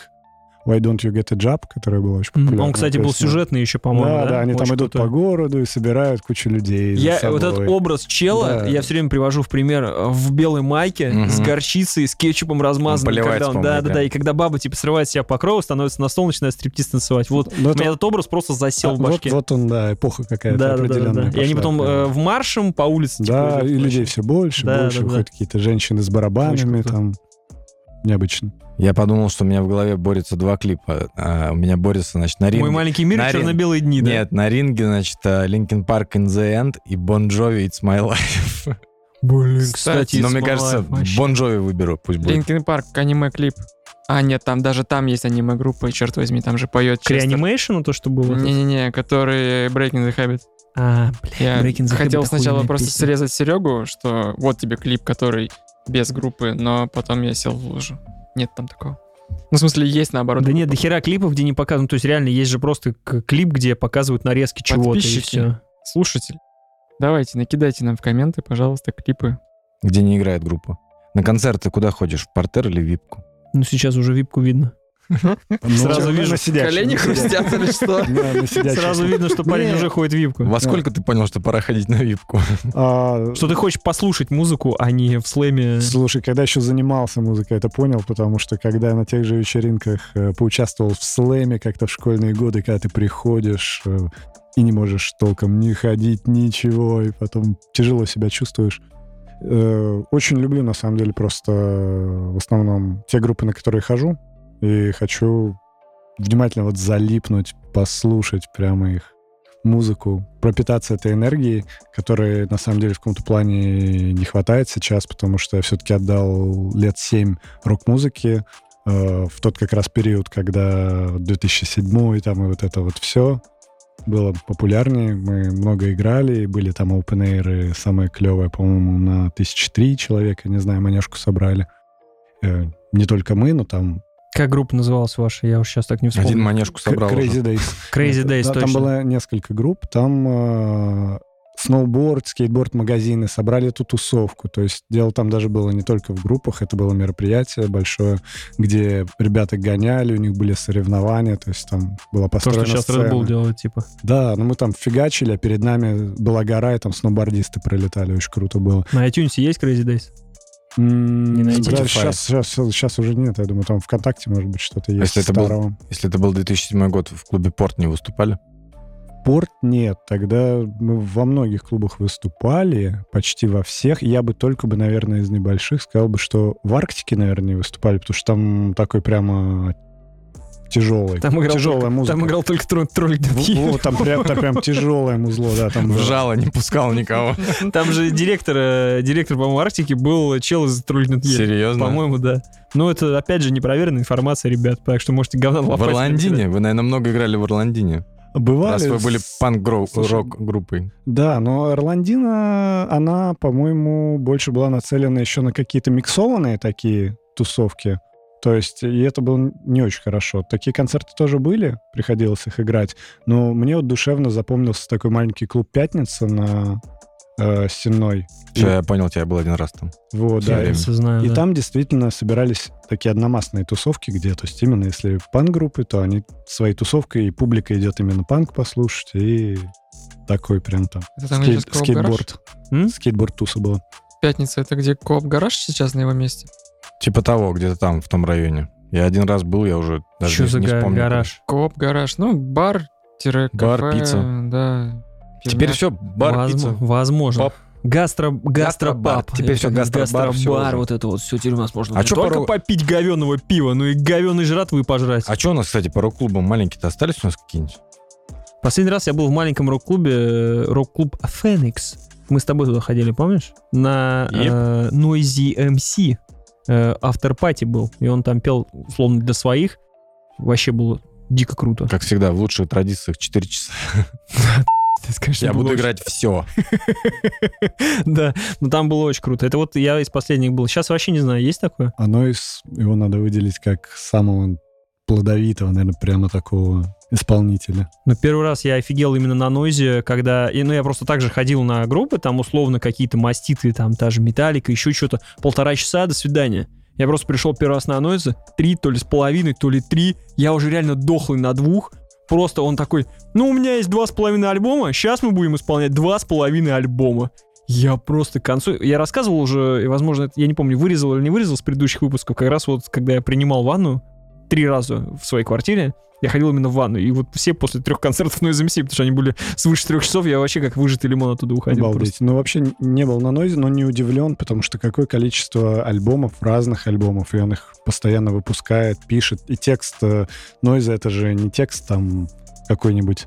Why Don't You Get a Job, который был очень М, популярный. Он, кстати, был сюжетный еще, по-моему, Да, да? да, они там Очень идут крутой. по городу и собирают кучу людей. Я собой. вот этот образ чела, Да. я все время привожу в пример э, в белой майке Мгм. с горчицей, с кетчупом размазанным, поливает когда он, да, да, да, и когда баба типа срывает с себя покров, становится на стол, начинает стриптиз танцевать. Вот Ну, у это- меня этот образ просто засел А, в вот, башке. вот он, да, эпоха какая-то да, да, да, да, определенная. да. И они пошла. потом э, в маршем по улице. типа, Да, и людей все больше, Да, больше. да, да. Выходят какие-то женщины с барабанами там. Необычно. Я подумал, что у меня в голове борются два клипа. А, у меня борются, значит, на ринге... Мой маленький мир, на рин- черно-белые дни, да? Нет, на ринге, значит, а, Linkin Park In The End и Bon Jovi It's My Life. Блин, Кстати, кстати, Но мне кажется. Bon Jovi выберу, пусть будет. Линкин Парк, аниме-клип. А, нет, там даже там есть аниме-группа, черт возьми, там же поет К Reanimation у то, что было? Не-не-не, который Breaking the Habit. А, бля, Я Breaking the хотел Habit сначала просто песня. срезать Серегу, что вот тебе клип, который без группы, но потом я сел в лужу. Нет там такого. Ну, в смысле, есть наоборот. Да нет, до хера клипов, где не показывают. То есть реально есть же просто клип, где показывают нарезки чего-то и все. Слушатель, давайте, накидайте нам в комменты, пожалуйста, клипы. Где не играет группа. На концерты куда ходишь? В портер или в випку? Ну сейчас уже випку видно. Сразу вижу, Колени хрустят или что? Сразу видно, что парень Не. уже ходит в випку. Во сколько ты понял, что пора ходить на випку? А, Что ты хочешь послушать музыку, а не в слэме. Слушай, когда еще занимался музыкой, это понял, потому что когда я на тех же вечеринках э, поучаствовал в слэме как-то в школьные годы, когда ты приходишь э, и не можешь толком ни ходить, ничего, и потом тяжело себя чувствуешь. Э, Очень люблю, на самом деле, просто в основном те группы, на которые хожу, и хочу внимательно вот залипнуть, послушать прямо их музыку, пропитаться этой энергией, которой на самом деле в каком-то плане не хватает сейчас, потому что я все-таки отдал лет 7 рок-музыке э, в тот как раз период, когда 2007 и там и вот это вот все было популярнее. Мы много играли, были там open air самые клевые, по-моему, на тысячи три человека, не знаю, манежку собрали. Э, Не только мы, но там Как группа называлась ваша? Я уж сейчас так не Один вспомню. манежку собрал Crazy уже. Days. Crazy Days, Да, Там точно. было несколько групп. Там э, сноуборд, скейтборд-магазины собрали эту тусовку. То есть дело там даже было не только в группах, это было мероприятие большое, где ребята гоняли, у них были соревнования, то есть там была То, построена что сейчас сцена. Red Bull делает, типа. Да, ну мы там фигачили, а перед нами была гора, и там сноубордисты пролетали, очень круто было. На iTunes есть Crazy Days? Не найти. да, сейчас, сейчас, сейчас уже нет, я думаю, там ВКонтакте, может быть, что-то есть если это был-. Если это был 2007 год, в клубе Порт не выступали? Порт нет. Тогда мы во многих клубах выступали, почти во всех. Я бы только бы, наверное, из небольших сказал бы, что в Арктике, наверное, не выступали, потому что там такой прямо тяжелый. Там играл тяжелая только, музыка. Там играл только тролль, тролль В- вот, там прям, там прям тяжелое музло, да. Там В было. жало не пускал никого. Там же директор, э, директор, по-моему, Арктики был чел из Тролльнет Серьезно? По-моему, да. Но это, опять же, непроверенная информация, ребят, так что можете говна В лопать. Орландине? Вы, наверное, много играли в Орландине. Бывали. Раз вы были с- панк-рок группой. Да, но Ирландина, она, по-моему, больше была нацелена еще на какие-то миксованные такие тусовки. То есть, и это было не очень хорошо. Такие концерты тоже были, приходилось их играть. Но мне вот душевно запомнился такой маленький клуб «Пятница» на э, Сенной. Всё, я понял, тебя был один раз там. Вот, да. время. И, знаю, и да. там действительно собирались такие одномастные тусовки, где, то есть именно если панк-группы, то они своей тусовкой, и публика идет именно панк послушать, и такой прям там Это там, Кооп-гараж? скейтборд. М? Скейтборд-туса была. Пятница, это где Кооп-гараж сейчас на его месте? Типа того, где-то там, в том районе. Я один раз был, я уже даже Что не, за не га- вспомню. гараж? Кооп-гараж, ну, бар, тире Бар, пица. Да. Теперь все, бар, Возможно. пицца. возможно. Пап. Гастро. Гастробар. Теперь всё гастробар, всё уже. вот это вот все теперь у нас можно А чё только порой- попить говеного пива, но и говеной жратвы пожрать. А что у нас, кстати, по рок-клубам маленькие-то остались у нас какие-нибудь? Последний раз я был в маленьком рок-клубе, э, рок-клуб Феникс. Мы с тобой туда ходили, помнишь? На э, Noize MC. Э, Автор-пати был. И он там пел, условно, для своих. Вообще было дико круто. Как всегда, в лучших традициях 4 часа. Конечно, Я буду очень- играть все. Да, но там было очень круто. Это вот я из последних был. Сейчас вообще не знаю, есть такое? А Нойс, его надо выделить как самого плодовитого, наверное, прямо такого исполнителя. Ну, первый раз я офигел именно на нойзе, когда... И, ну, я просто также ходил на группы, там, условно, какие-то маститы, там, та же металлика, еще что-то. Полтора часа, до свидания. Я просто пришел первый раз на нойзе, три, то ли с половиной, то ли три. Я уже реально дохлый на двух. Просто он такой, ну, у меня есть два с половиной альбома, сейчас мы будем исполнять два с половиной альбома. Я просто к концу... Я рассказывал уже, и, возможно, я не помню, вырезал или не вырезал с предыдущих выпусков, как раз вот, когда я принимал ванну три раза в своей квартире, я ходил именно в ванну. И вот все после трех концертов Noise MC, потому что они были свыше трех часов, я вообще как выжатый лимон оттуда уходил. Обалдеть. Ну, вообще не был на нойзе, но не удивлен, потому что какое количество альбомов, разных альбомов, и он их постоянно выпускает, пишет. И текст э, нойза — это же не текст там какой-нибудь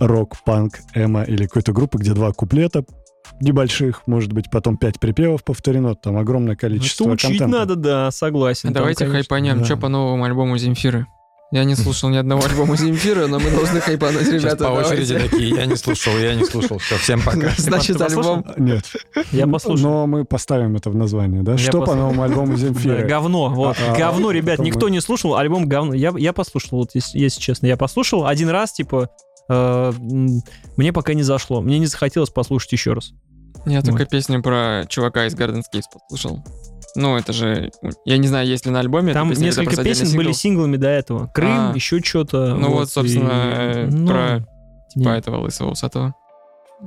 рок, панк, эмо или какой-то группы, где два куплета небольших, может быть, потом пять припевов повторено, там огромное Просто. количество Это учить контента. надо, да, согласен. Там, Давайте конечно, хайпанем, да. что по новому альбому Земфиры. Я не слушал ни одного альбома Земфиры, но мы должны хайпануть, Сейчас ребята. по очереди давайте. такие, я не слушал, я не слушал. Все, всем пока. Значит, альбом... Нет. Я послушал. Но мы поставим это в название, да? Я Что по послушал. новому альбому Да, Земфиры? говно, вот, А, а, говно, ребят, никто мы- не слушал, альбом говно. Я, я послушал, вот если, если честно, я послушал один раз, типа, э, мне пока не зашло, мне не захотелось послушать еще раз. Я только Вот. песню про чувака из Garden Skates послушал. Ну, это же... Я не знаю, есть ли на альбоме Там песня, несколько песен были сингл. синглами до этого. Крым, А. еще что-то. Ну вот, собственно, э, про Типа не. этого лысого усатого.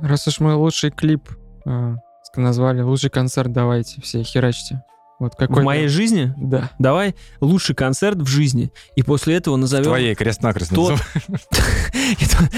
Раз уж мы лучший клип э, назвали, лучший концерт давайте все, херачьте. Вот какой В моей жизни Да. давай лучший концерт в жизни, и после этого назовем... Твоей крест-накрест Тот-. И, то-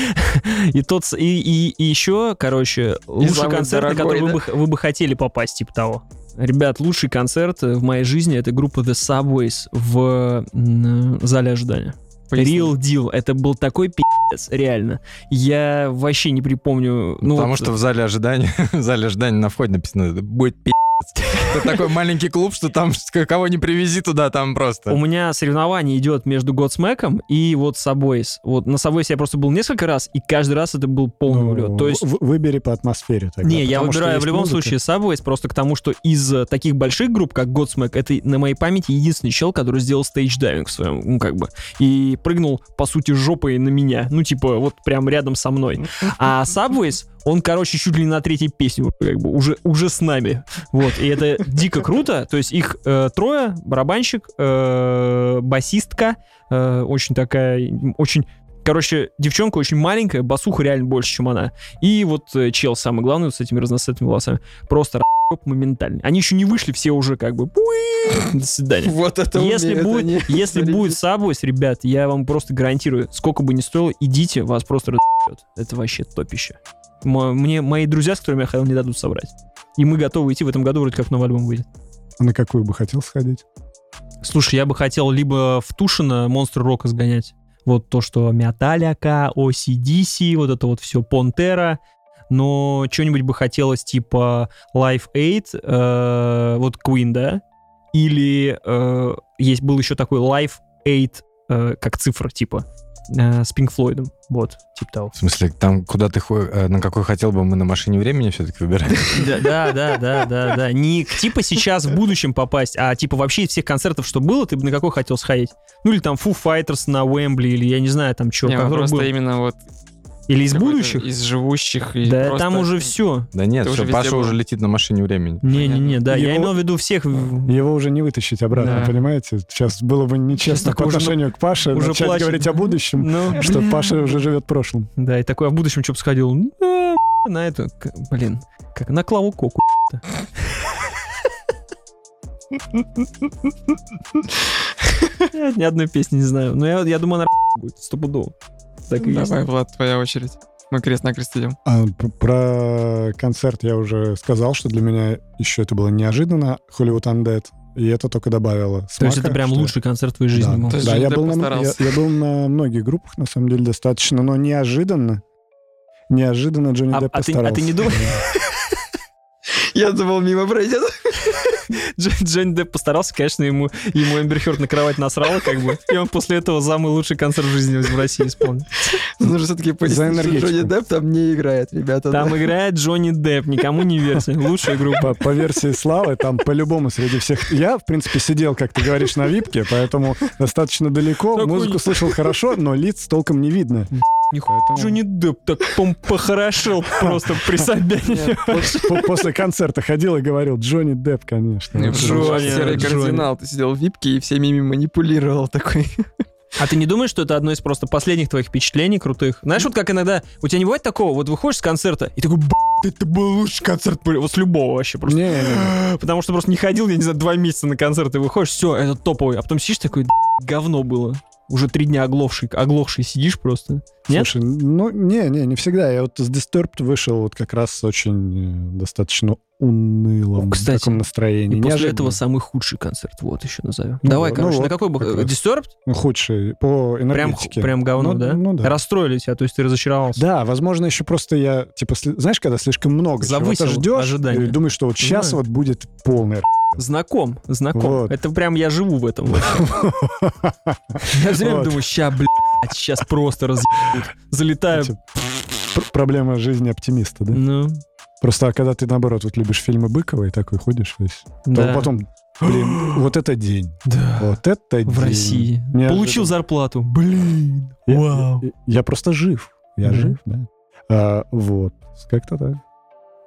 и тот и, и- и еще, короче, лучший концерт, на который вы, бы, х- вы бы хотели попасть, типа того. Ребят, лучший концерт э, в моей жизни это группа The Subways в м, зале ожидания. Поясни. Real Deal. Это был такой пи***ц, реально. Я вообще не припомню. Ну, Потому вот, что в зале ожидания, в зале ожидания на входе написано, будет пи***ц. Это такой маленький клуб, что там кого не привези туда, там У просто. меня соревнование идет между Godsmack и вот Subways. Вот на Subways я просто был несколько раз, и каждый раз это был полный Ну, улет. То есть выбери по атмосфере тогда. Не, я выбираю в любом музыка. случае Subways, просто к тому, что из э, таких больших групп, как Godsmack, это на моей памяти единственный чел, который сделал стейдж-дайвинг в своем, ну, как бы, и прыгнул, по сути, жопой на меня. Ну, типа, вот прям рядом со мной. А Subways, он, короче, чуть ли не на третьей песне, как бы, уже, уже с нами. Вот, и это дико круто. То есть их э, трое, барабанщик, э, басистка, э, очень такая, очень Короче, девчонка очень маленькая, басуха реально больше, чем она. И вот э, чел самый главный вот с этими разноцветными волосами. Просто ра***п моментальный. Они еще не вышли, все уже как бы... До свидания. Вот это Если умеют будет, они. если Смотрите. будет Subways, ребят, я вам просто гарантирую, сколько бы ни стоило, идите, вас просто. Это вообще топище. Мне мои друзья, с которыми я ходил, не дадут соврать. И мы готовы идти в этом году, вроде как новый альбом выйдет. А на какую бы хотел сходить? Слушай, я бы хотел либо в Тушино Монстр Рока сгонять. Вот то, что Металлика, OCDC, вот это вот все, Понтера. Но что-нибудь бы хотелось типа Life Aid, э, вот Queen, да? Или э, есть был еще такой Life Aid, э, как цифра, типа, э, с Pink Флойдом. Вот, типа того. В смысле, там, куда ты э, на какой хотел бы мы на машине времени все-таки выбирать? Да, да, да, да, да. Не типа сейчас в будущем попасть, а типа вообще из всех концертов, что было, ты бы на какой хотел сходить? Ну или там Foo Fighters на Уэмбли, или я не знаю, там что, Не, просто именно вот Или из будущих? Из живущих. и Да, просто- там уже все. Да нет, Ты все, уже Паша был. уже летит на машине времени. Не-не-не, да, я Его- имел в виду всех... Его уже не вытащить обратно, Да. понимаете? Сейчас было бы нечестно по уже, отношению к Паше уже начать плачет. говорить о будущем, Ну, что Паша уже живет прошлым. да, и такой, в будущем что бы сходил? Ну, а, на эту, блин, как на Клаву Коку. Я Ни одной песни не знаю. Но я, я думаю, она будет стопудово. Так и есть. Давай, Влад, твоя очередь. Мы крест-накрест идем. А про концерт я уже сказал, что для меня еще это было неожиданно, Hollywood Undead, и это только добавило То есть смака, это прям что- лучший концерт в твоей жизни Да. был. То есть Да, я был, на, я, постарался. я был на многих группах, на самом деле, достаточно, но неожиданно, неожиданно Джонни А- Депп а ты- а постарался. ты не думаешь? Я думал, мимо пройдет. Дж- Джонни Депп постарался, конечно, ему, ему Эмбер Хёрд на кровать насрала, как бы. И он после этого самый лучший концерт в жизни в России исполнил. Нужно все-таки пояснить. Джонни Депп там не играет, ребята. Там да. играет Джонни Депп, никому не верьте. Лучшая группа. По, по версии Славы, там по-любому среди всех... Я, в принципе, сидел, как ты говоришь, на випке, поэтому достаточно далеко. Музыку слышал хорошо, но лиц толком не видно. Нихуя. Поэтому- Джонни Депп так пом- похорошел просто при Собянине. По- После концерта ходил и говорил, Джонни Депп, конечно. Джонни, Серый кардинал. Ты сидел в випке и всеми ими манипулировал такой. А ты не думаешь, что это одно из просто последних твоих впечатлений крутых? Знаешь, вот как иногда... У тебя не бывает такого, вот выходишь с концерта, и такой, «Б***ь, это был лучший концерт, блин». вот с любого вообще просто. Не, не, не. Потому что просто не ходил, я не знаю, два месяца на концерт, и выходишь, все, это топовый. А потом сидишь такой, «Да, говно было. Уже три дня оглохший, оглохший сидишь просто. Нет? Слушай, ну, не, не, не всегда. Я вот с Disturbed вышел вот как раз очень э, достаточно унылом кстати, таком настроении. И после Неожиданно. этого самый худший концерт, вот еще назовем. Ну Давай, вот, короче, ну на вот, какой бы... как раз. Disturbed? Ну, худший по Прям, энергетике. прям говно, Ну, да? ну да. Расстроили тебя, то есть ты разочаровался. Да, возможно, еще просто я, типа, сли- знаешь, когда слишком много Завысил чего-то ждешь, ожидания. и думаешь, что вот сейчас Понимаю. вот будет полный Знаком, знаком. Вот. Это прям я живу в этом. Я все время Вот. думаю, ща, блядь, сейчас просто разъебут. Залетаю. Проблема жизни оптимиста, да? Ну, Просто а когда ты, наоборот, вот любишь фильмы Быкова и такой ходишь весь, то да. потом, блин, вот это день, Да. вот это день. В России. Неожиданно. Получил зарплату. Блин. Я, Вау. я- я просто жив. Я Да. жив, да. А, вот, как-то так.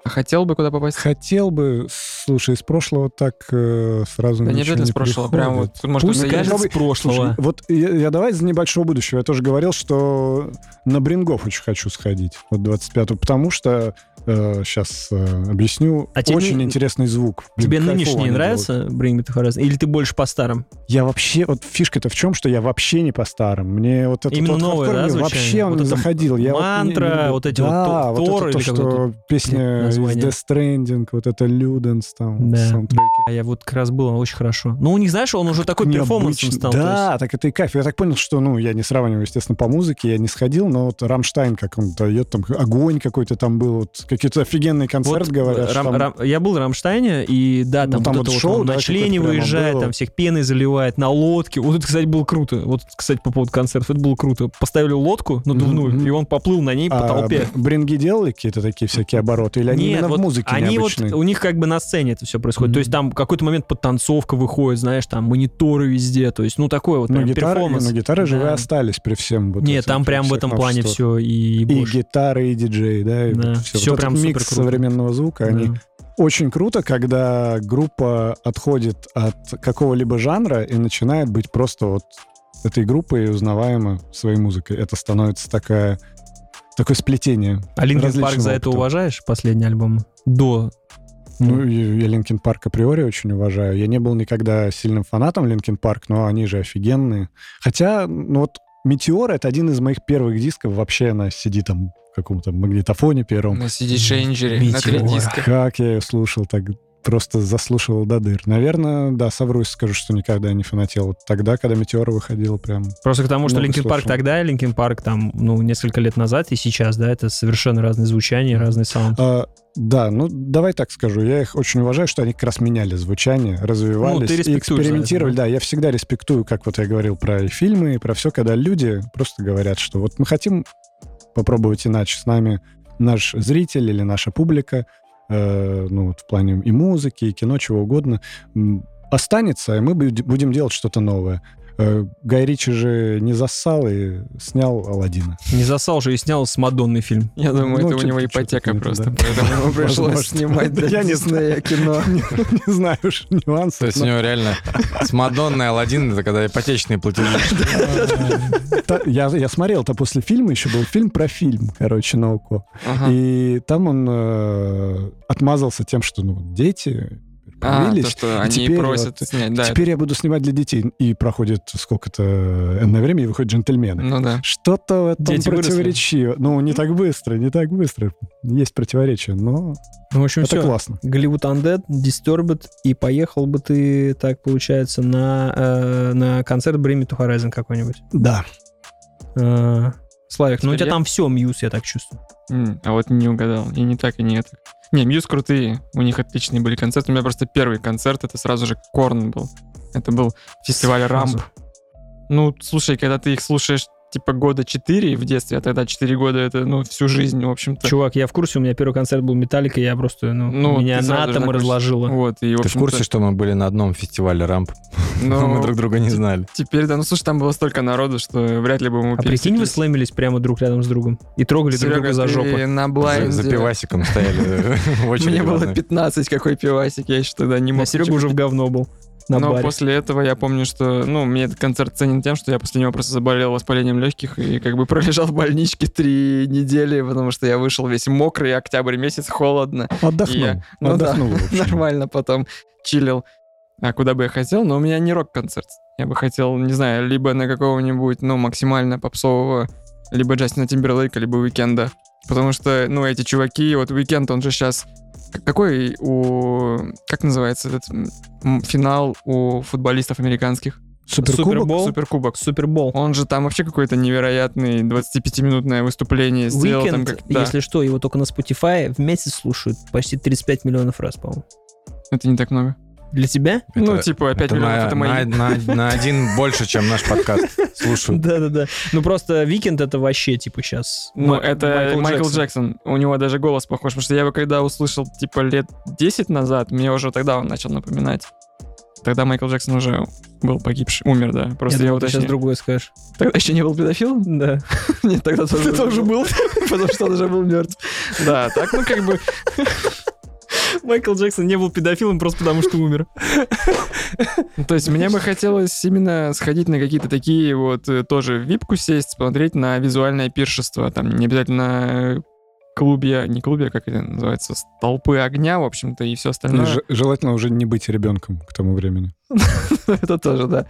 А хотел бы куда попасть? Хотел бы, слушай, из прошлого так э, сразу Да не обязательно с прошлого, приходит. прям вот, может, Пусть есть? с прошлого. Слушай, вот я, я давай из небольшого будущего. Я тоже говорил, что на Брингов очень хочу сходить. Вот 25 потому что сейчас объясню. А очень не- интересный звук. Блин, Тебе нынешний нравится Bring Me to Horizon? Или ты больше по старым? делают. Я вообще, вот фишка-то в чем, что я вообще не по старым. Мне вот это Именно вот новое, да, звучание? вообще он Вот не это заходил. Я вот не- мантра, не- вот эти вот да, вот Тор это то, что песня блин, из название. Death Stranding, вот это Люденс там, Да. саундтреки. А я вот как раз было очень хорошо. Ну, у них, знаешь, он уже такой перформансом стал. Да, так это и кайф. Я так понял, что, ну, я не сравниваю, естественно, по музыке, я не сходил, но вот Рамштайн, как он дает, там огонь какой-то там был, вот какие-то офигенный есть концерт, вот, говорят. э, что Рам- там- Рам- я был в Рамштайне, и да, Ну, там, там вот вот это вот шоу, он да, на члене выезжает, было. там всех пеной заливает, на лодке. Вот это, кстати, было круто. Вот, кстати, по поводу концертов, это было круто. Поставили лодку надувную, Мгм. и он поплыл на ней по А толпе. бринги делали какие-то такие всякие обороты? Или они Нет, именно вот в музыке они вот, необычные? у них как бы на сцене это все происходит. То есть там какой-то момент подтанцовка выходит, знаешь, там мониторы везде. То есть, ну, такое вот Ну, прям гитары, перформанс. ну, гитары живые Да. остались при всем. Вот Нет, этим там прям в этом плане все и, И больше. гитары, и диджей, да, и Да, вот все. всё вот прям этот микс круто. современного звука, Да. они очень круто, когда группа отходит от какого-либо жанра и начинает быть просто вот этой группой узнаваема своей музыкой. Это становится такая, такое сплетение. А Linkin Park за это уважаешь, последний альбом? Да. Ну, я Linkin Park априори очень уважаю. Я не был никогда сильным фанатом Linkin Park, но они же офигенные. Хотя, ну вот Meteora — это один из моих первых дисков вообще на CD там каком-то магнитофоне первом. На CD Changer, на три диска. Как я ее слушал, так просто заслушивал до дыр. Наверное, да, совру, скажу, что никогда не фанател. Вот тогда, когда Метеор выходил, прям... Просто к тому, что Linkin Park тогда и Linkin Park там, ну, несколько лет назад и сейчас, да, это совершенно разные звучания, разный саунд. А, да, ну давай так скажу. Я их очень уважаю, что они как раз меняли звучание, развивались Ну, ты и за это, экспериментировали. да? да, я всегда респектую, как вот я говорил про фильмы, и про все, когда люди просто говорят, что вот мы хотим попробовать иначе. С нами наш зритель или наша публика, э, ну вот в плане и музыки, и кино, чего угодно, останется, и мы буд- будем делать что-то новое. Э, Гай Ричи же не зассал и снял Алладина. Не засал же и снял с Мадонной фильм. Я думаю, Ну, это у него ипотека просто, да. поэтому ему пришлось Возможно. снимать для я не Диснея кино. Не знаю уж нюансов. То есть у него реально с Мадонной Алладин, это когда ипотечные платежи. Я, я смотрел, то после фильма еще был фильм про фильм, короче, на УКО. Ага. И там он э, отмазался тем, что ну, дети А, то, что и они теперь просят вот- снять, да. Теперь я буду снимать для детей. И проходит сколько-то энное время, и выходят джентльмены. Ну да. Что-то в этом Дети выросли. противоречиво. Ну, не так быстро, не так быстро. Есть противоречия, но Ну, в общем, это все. классно. Голливуд Undead, Disturbed, и поехал бы ты, так получается, на, э, на концерт Bring Me to Horizon какой-нибудь. Да. Э, Славик, ну у тебя я? там все Мьюз, я так чувствую. А вот не угадал. И не так, и не это. Не, Мьюз крутые, у них отличные были концерты. У меня просто первый концерт, это сразу же Корн был. Это был фестиваль Сразу. Рамп. Ну, слушай, когда ты их слушаешь типа года 4 в детстве, а тогда 4 года это, ну, всю жизнь, в общем-то. Чувак, я в курсе, у меня первый концерт был Металлика, я просто, ну, Ну, меня на атомы разложило. Вот, и, в Ты в курсе, что мы были на одном фестивале рамп? ну, Мы друг друга не знали. Теперь, да, ну, слушай, там было столько народу, что вряд ли бы мы А прикинь, вы слэмились прямо друг рядом с другом и трогали друг Серега, друга за жопу. на За, блайнде. за пивасиком стояли в очереди. Мне было одной. 15, какой пивасик, я еще тогда не А мог. Серега ничего уже в говно был на Но баре. после этого я помню, что, ну, мне этот концерт ценен тем, что я после него просто заболел воспалением легких и как бы пролежал в больничке три недели, потому что я вышел весь мокрый, октябрь месяц, холодно. Отдохнул. Я- ну Отдохнул. да. Нормально потом чилил. А куда бы я хотел? Но у меня не рок-концерт. Я бы хотел, не знаю, либо на какого-нибудь, ну, максимально попсового, либо Джастина Тимберлейка, либо Weeknd а. Потому что, ну, эти чуваки, вот Weeknd, он же сейчас... Какой у... Как называется этот финал у футболистов американских? Суперкубок? Супербол? Суперкубок. Супербол. Он же там вообще какое-то невероятное 25-минутное выступление сделал. там Weeknd, как- да. если что, его только на Spotify в месяц слушают почти 35 миллионов раз, по-моему. Это не так много. Для тебя? ну, Это- типа, 5 Это миллионов на, это мои. на- на- на один больше, чем наш подкаст слушают. Да-да-да. Ну просто Weeknd это вообще, типа, сейчас... Ну, это Майкл, Джексон. У него даже голос похож, потому что я его когда услышал, типа, лет 10 назад, мне уже тогда он начал напоминать. Тогда Майкл Джексон уже был погибший, умер, да. Просто Я я, ты сейчас другое скажешь. Тогда еще не был педофилом? Да. Нет, тогда тоже, Ты тоже был. Потому что он уже был мертв. Да, так, ну, как бы... Майкл Джексон не был педофилом просто потому, что умер. Ну, То есть мне бы хотелось именно сходить на какие-то такие вот э, тоже в випку сесть, смотреть на визуальное пиршество. Там не обязательно клубья, не клубья, как это называется, столпы огня, в общем-то, и все И остальное. ж- Желательно уже не быть ребенком к тому времени. Это тоже, да.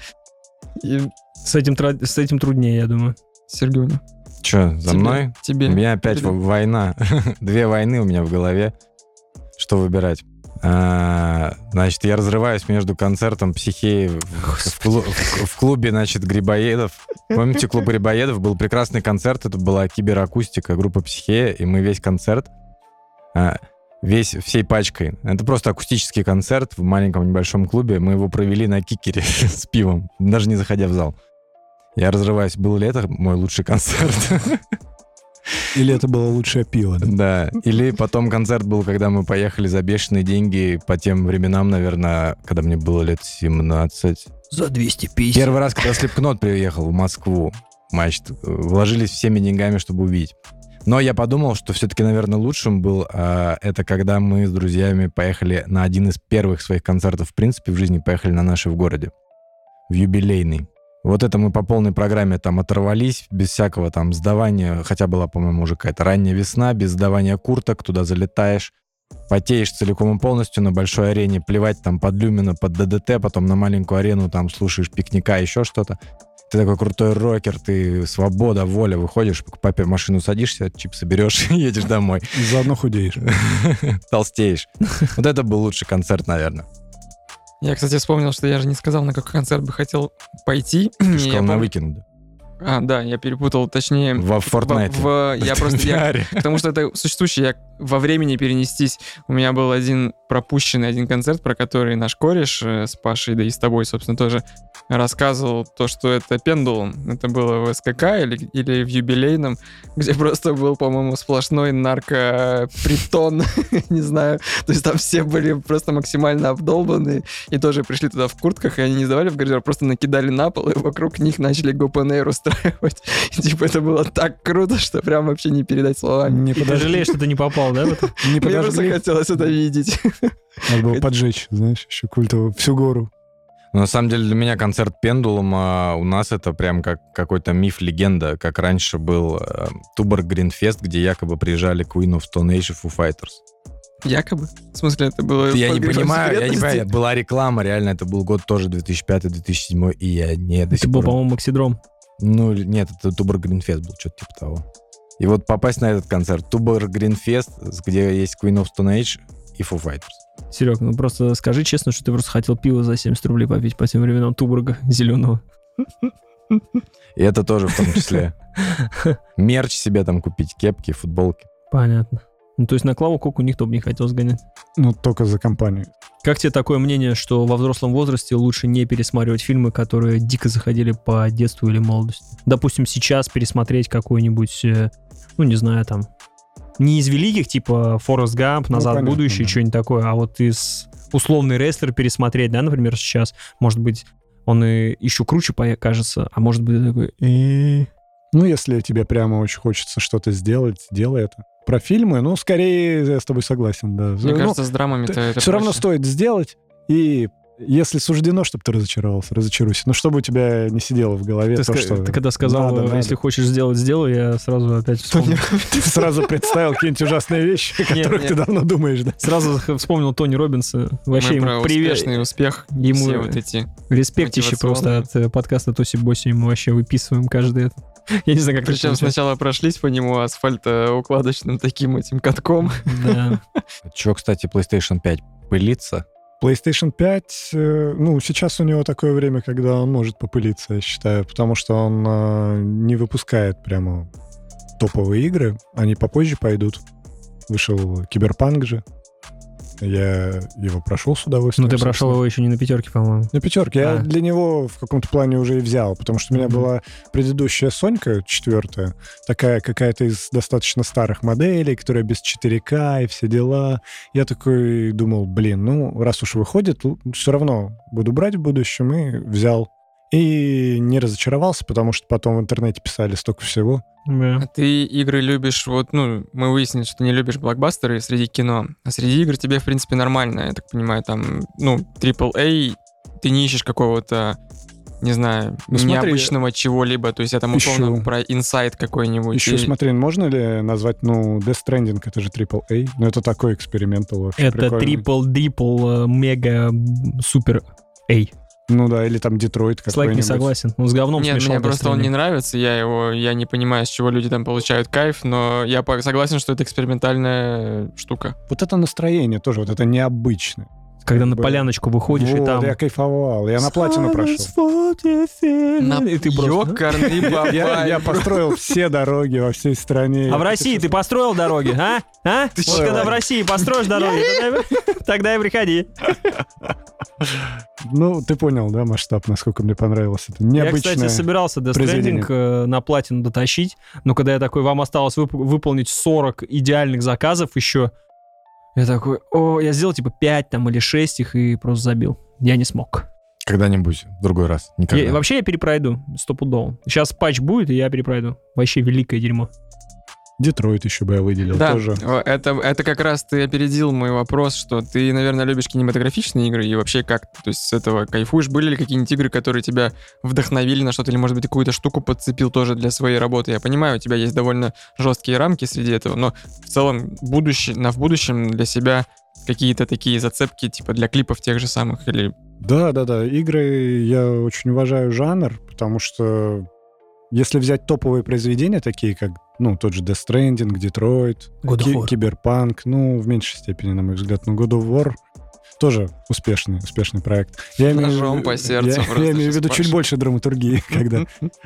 С этим, тра- с этим труднее, я думаю. Сергеюня. Че, за тебе- мной? Тебе. У меня опять в- война. Две войны у меня в голове. Что выбирать? А, значит, я разрываюсь между концертом психеи в, клу- в клубе, значит, Грибоедов. Помните, клуб Грибоедов? Был прекрасный концерт, это была киберакустика, группа психея, и мы весь концерт, а, весь, всей пачкой. Это просто акустический концерт в маленьком небольшом клубе. Мы его провели на кикере с пивом, даже не заходя в зал. Я разрываюсь, был ли это мой лучший концерт? Или это было лучшее пиво, да? Да. Или потом концерт был, когда мы поехали за бешеные деньги по тем временам, наверное, когда мне было лет 17. За 250. Первый раз, когда Слепкнот приехал в Москву, значит, вложились всеми деньгами, чтобы увидеть. Но я подумал, что все-таки, наверное, лучшим был а, это когда мы с друзьями поехали на один из первых своих концертов, в принципе, в жизни, поехали на наши в городе, в юбилейный. Вот это мы по полной программе там оторвались, без всякого там сдавания, хотя была, по-моему, уже какая-то ранняя весна, без сдавания курток, туда залетаешь, потеешь целиком и полностью на большой арене, плевать там под Люмина, под ДДТ, потом на маленькую арену там слушаешь пикника, еще что-то. Ты такой крутой рокер, ты свобода, воля, выходишь, к папе в машину садишься, чипсы берешь и едешь домой. Заодно худеешь. Толстеешь. Вот это был лучший концерт, наверное. Я, кстати, вспомнил, что я же не сказал, на какой концерт бы хотел пойти. Ты сказал, на Weekend. А, да, я перепутал, точнее... Во в- Fortnite. в- я просто... я-. Потому что это существующее, я во времени перенестись. У меня был один пропущенный один концерт, про который наш кореш э, с Пашей, да и с тобой, собственно, тоже рассказывал то, что это пендулум. Это было в СКК или, или в юбилейном, где просто был, по-моему, сплошной наркопритон, не знаю. То есть там все были просто максимально обдолбанные и тоже пришли туда в куртках, и они не сдавали в гардероб, просто накидали на пол, и вокруг них начали гопенейр устраивать. И, типа это было так круто, что прям вообще не передать словами. Не И ты подожди. жалеешь, что ты не попал, да? это? Не Мне просто хотелось это видеть. Надо было поджечь, знаешь, еще культово. Всю гору. Но на самом деле для меня концерт Пендулума у нас это прям как какой-то миф-легенда, как раньше был э, Туборг Гринфест, где якобы приезжали Queen of Stone Age и Foo Fighters. Якобы. В смысле, это было... Я не по- по понимаю, я не понимаю, была реклама, реально, это был год тоже 2005-2007, и я не до Это сих был, пор... по-моему, Максидром. Ну, нет, это Туборг Гринфест был, что-то типа того. И вот попасть на этот концерт, Туборг Гринфест, где есть Queen of Stone Age и Foo Fighters. Серег, ну просто скажи честно, что ты просто хотел пиво за 70 рублей попить по тем временам Тубурга зеленого. И это тоже в том числе. Мерч себе там купить, кепки, футболки. Понятно. Ну, то есть на Клаву Коку никто бы не хотел сгонять. Ну, только за компанию. Как тебе такое мнение, что во взрослом возрасте лучше не пересматривать фильмы, которые дико заходили по детству или молодости? Допустим, сейчас пересмотреть какой-нибудь, э, ну, не знаю, там, не из великих, типа Форест Гамп, Назад в понятно, будущее, да. что-нибудь такое, а вот из условный рестлер пересмотреть, да, например, сейчас. Может быть, он и еще круче кажется, а может быть такой... «Э, Ну, если тебе прямо очень хочется что-то сделать, делай это. Про фильмы, ну, скорее, я с тобой согласен, да. Мне Ну, кажется, с драмами-то это все равно проще. стоит сделать, и если суждено, чтобы ты разочаровался, разочаруйся. Но чтобы у тебя не сидело в голове Ты, то, ска- что... ты когда сказал, надо, э, надо. если хочешь сделать, сделай, я сразу опять вспомнил. Ты сразу представил какие-нибудь ужасные вещи, о которых ты давно думаешь, да? Сразу вспомнил Тони Робинса. Вообще ему привет. успех, Ему все вот эти. респектище просто мотивационные. от э, подкаста Тоси Боси. Мы вообще выписываем каждый это. Я не знаю, как Причем сначала прошлись по нему асфальтоукладочным таким этим катком. Да. Че, кстати, PlayStation 5 пылится? PlayStation 5, э, ну, сейчас у него такое время, когда он может попылиться, я считаю, потому что он э, не выпускает прямо топовые игры, они попозже пойдут. Вышел Киберпанк же. Я его прошел с удовольствием. Ну, ты прошел его еще не на пятерке, по-моему. На пятерке. Я А. для него в каком-то плане уже и взял, потому что у меня Мгм. была предыдущая Сонька, четвертая, такая какая-то из достаточно старых моделей, которая без 4К и все дела. Я такой думал, блин, ну, раз уж выходит, все равно буду брать в будущем, и взял. И не разочаровался, потому что потом в интернете писали столько всего. Да. А ты игры любишь, вот, ну, мы выяснили, что ты не любишь блокбастеры среди кино, а среди игр тебе, в принципе, нормально, я так понимаю, там, ну, AAA, ты не ищешь какого-то, не знаю, Ну, смотри, необычного чего-либо, то есть я там условно ищу. про инсайт какой-нибудь. Еще и- смотри, можно ли назвать, ну, Death Stranding, это же AAA, ну, это такой экспериментал вообще Это прикольный. трипл, дрипл, э, мега, супер. Эй, Ну да, или там Детройт Слайк не какой-нибудь. согласен. Он с говном Нет, смешал мне просто он не нравится, я его, я не понимаю, с чего люди там получают кайф, но я согласен, что это экспериментальная штука. Вот это настроение тоже, вот это необычное. Когда как на бы- поляночку выходишь, и Вот, там... я кайфовал, я на платину прошел. На И ты просто... Я, я построил все дороги во всей стране. А в России ты построил дороги, а? А? Ты Вот когда в России построишь дороги, тогда и- и приходи. Ну, ты понял, да, масштаб, насколько мне понравилось это. Я, Необычное. кстати, собирался Death. Stranding э, на платину дотащить, но когда я такой, вам осталось вып- выполнить 40 идеальных заказов еще, я такой, о, я сделал типа 5 там или 6 их и просто забил. Я не смог. Когда-нибудь, в другой раз. Никогда. Я- вообще я перепройду, стопудово. Сейчас патч будет, и я перепройду. Вообще великое дерьмо. Детройт еще бы я выделил Да, тоже. о, это, это как раз ты опередил мой вопрос, что ты, наверное, любишь кинематографичные игры и вообще как то есть с этого кайфуешь? Были ли какие-нибудь игры, которые тебя вдохновили на что-то или, может быть, какую-то штуку подцепил тоже для своей работы? Я понимаю, у тебя есть довольно жесткие рамки среди этого, но в целом будущее, на в будущем для себя какие-то такие зацепки, типа для клипов тех же самых или... Да, да, да. Игры я очень уважаю жанр, потому что если взять топовые произведения, такие как, ну, тот же Death Stranding, Детройт, God of Ки- War. Киберпанк, ну, в меньшей степени, на мой взгляд, но God of War тоже успешный, успешный проект. Я имею в виду- Ножом по сердцу Я, просто я имею в виду чуть больше драматургии, когда...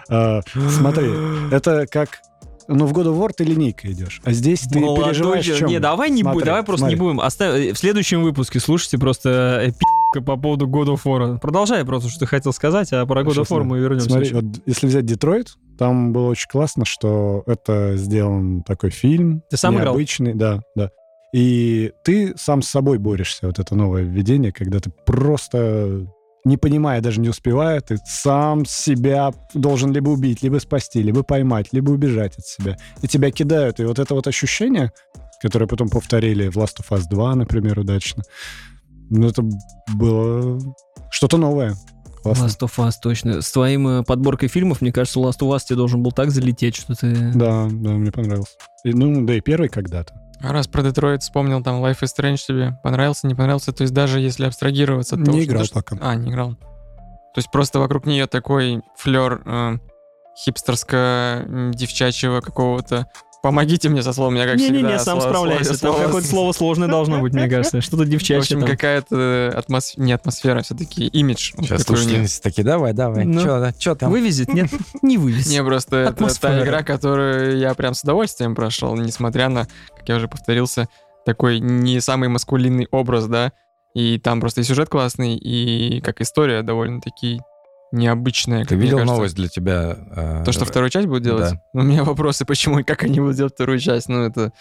а, Смотри, это как... Ну, в God of War ты линейкой идешь, а здесь ты Молодой переживаешь чем? Не, давай не будем, давай просто не будем. Оставь- В следующем выпуске слушайте просто э, пи***ка по поводу God of War. Продолжай просто, что ты хотел сказать, а про God of War мы вернемся. Смотри, еще. вот если взять Детройт, там было очень классно, что это сделан такой фильм. Ты сам играл? необычный, да, да. И ты сам с собой борешься, вот это новое введение, когда ты просто не понимая, даже не успевая, ты сам себя должен либо убить, либо спасти, либо поймать, либо убежать от себя. И тебя кидают. И вот это вот ощущение, которое потом повторили в Last of Us 2, например, удачно, ну, это было что-то новое. Классно. Last of Us, точно. С твоим э, подборкой фильмов, мне кажется, Last of Us тебе должен был так залететь, что ты... Да, да, мне понравился. И, ну, да и первый когда-то. А раз про Детройт вспомнил, там Life is Strange тебе понравился, не понравился, то есть даже если абстрагироваться... от того, Не играл то, что- пока. А, не играл. То есть просто вокруг нее такой флер хипстерско-девчачьего какого-то Помогите мне со словом, я как всегда. Не-не-не, сам слово- справляйся. слово- Там какое-то слово сложное должно быть, мне кажется. Что-то В девчачье общем, там. какая-то атмос... не атмосфера, все-таки имидж. Сейчас слушательницы такие, давай, давай, Ну. чё, чё там? Вывезет? Нет, не вывезет. Не, просто это та Атмосфера. игра, которую я прям с удовольствием прошел, несмотря на, как я уже повторился, такой не самый маскулинный образ, да, и там просто и сюжет классный, и как история довольно-таки необычная. Ты видел кажется. новость для тебя? э, То, что вторую часть будут делать? Да. У меня вопросы, почему и как они будут делать вторую часть, ну это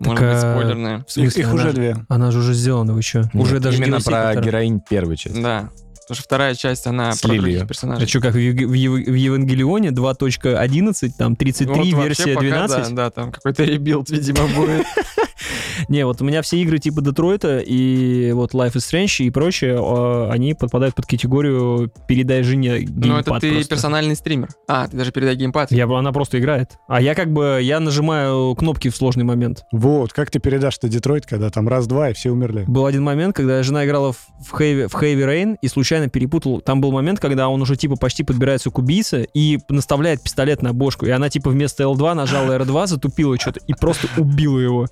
может быть а, спойлерное. В Их, смысле, их она- уже две. Она же уже сделана, вы что? Нет, Уже даже Именно DLC про который- героинь первой части. Да. Потому что вторая часть, она Слили про других её. А персонажей. что, как в, Ев- в Ев- в Евангелионе 2.11, там 33, Вот версия пока 12? Да, да, там какой-то rebuild, видимо, будет. Не, вот у меня все игры типа Детройта и вот Life is Strange и прочее, э, они подпадают под категорию «передай жене геймпад Ну, это ты просто». персональный стример. А, ты даже передай геймпад. Я, она просто играет. А я как бы, я нажимаю кнопки в сложный момент. Вот, как ты передашь-то Детройт, когда там раз-два и все умерли? Был один момент, когда жена играла в, в, Heavy, в Heavy Rain и случайно перепутал. Там был момент, когда он уже типа почти подбирается к убийце и наставляет пистолет на бошку. И она типа вместо L2 нажала R2, затупила что-то и просто убила его.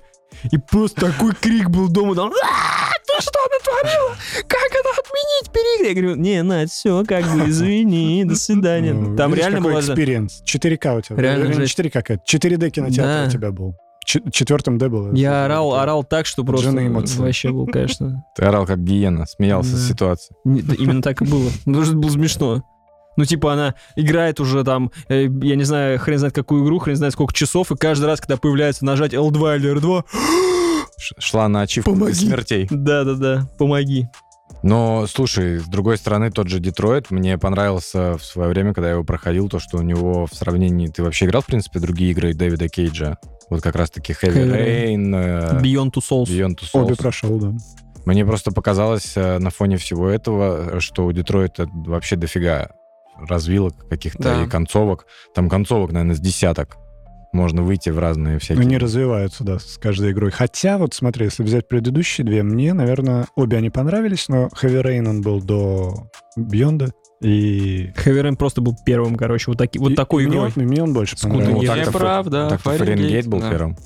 И просто такой крик был дома. Там, «А, ты что натворила? Как это отменить переигры? Я говорю, не, Надь, все, как бы, извини, до свидания. Ну, Там видишь, реально какой было... experience. 4К у тебя. Реально жесть. 4К, какая 4D кинотеатр Да. у тебя был. Ч- четвертом D было. Я орал, орал так, что просто вообще был, конечно. Ты орал как гиена, смеялся Да. с ситуации. Именно так и было. Потому что это было смешно. Ну, типа, она играет уже там, э, я не знаю, хрен знает какую игру, хрен знает сколько часов, и каждый раз, когда появляется нажать L2 или R2, Ш- Шла на ачивку Помоги. смертей. да-да-да, помоги. Но, слушай, с другой стороны, тот же Детройт, мне понравился в свое время, когда я его проходил, то, что у него в сравнении... Ты вообще играл, в принципе, другие игры Дэвида Кейджа? Вот как раз-таки Heavy Heavy Rain, э, Beyond Two Souls. Beyond Two Souls. Обе прошел, да. Мне просто показалось э, на фоне всего этого, что у Детройта вообще дофига развилок каких-то Да. и концовок. Там концовок, наверное, с десяток. Можно выйти в разные Но всякие... не развиваются, да, с каждой игрой. Хотя, вот смотри, если взять предыдущие две, мне, наверное, обе они понравились, но Heavy Rain он был до Бьонда. И... Heavy Rain просто был первым, короче, вот, таки, вот и- такой и мне игрой. мне он больше понравился. мир. так-то Я Фа- прав, да, Так-то Фаренгейт, Фаренгейт был да. первым.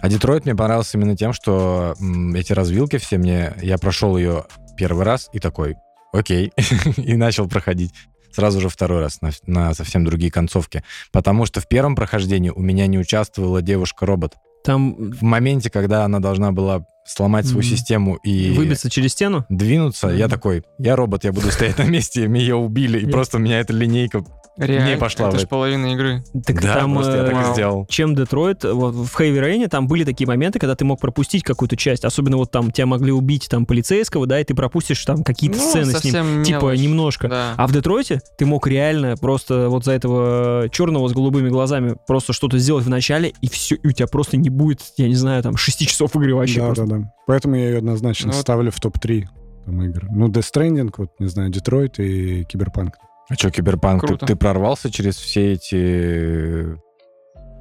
А Детройт мне понравился именно тем, что м, эти развилки все мне... Я прошел ее первый раз и такой, окей, и начал проходить. Сразу же второй раз на, на совсем другие концовки. Потому что в первом прохождении у меня не участвовала девушка-робот. Там В моменте, когда она должна была сломать свою Мгм. систему и выбиться через стену. двинуться, я Мгм. такой, я робот, я буду стоять на месте, меня убили, и Я- просто у меня эта линейка... Реально, пошла это же половина игры. Так да, там, просто я так и э, сделал. чем Детройт, вот в Heavy Rain там были такие моменты, когда ты мог пропустить какую-то часть, особенно вот там тебя могли убить там полицейского, да, и ты пропустишь там какие-то Ну, сцены с ним, совсем типа мелочь. немножко. Да. А в Детройте ты мог реально просто вот за этого черного с голубыми глазами просто что-то сделать в начале, и все, и у тебя просто не будет, я не знаю, там 6 часов игры вообще Да, просто. да, да. Поэтому я ее однозначно Ну вот- ставлю в топ-3 там, игр. Ну, Death Stranding, вот, не знаю, Детройт и Киберпанк. А что, Киберпанк, ты, ты прорвался через все эти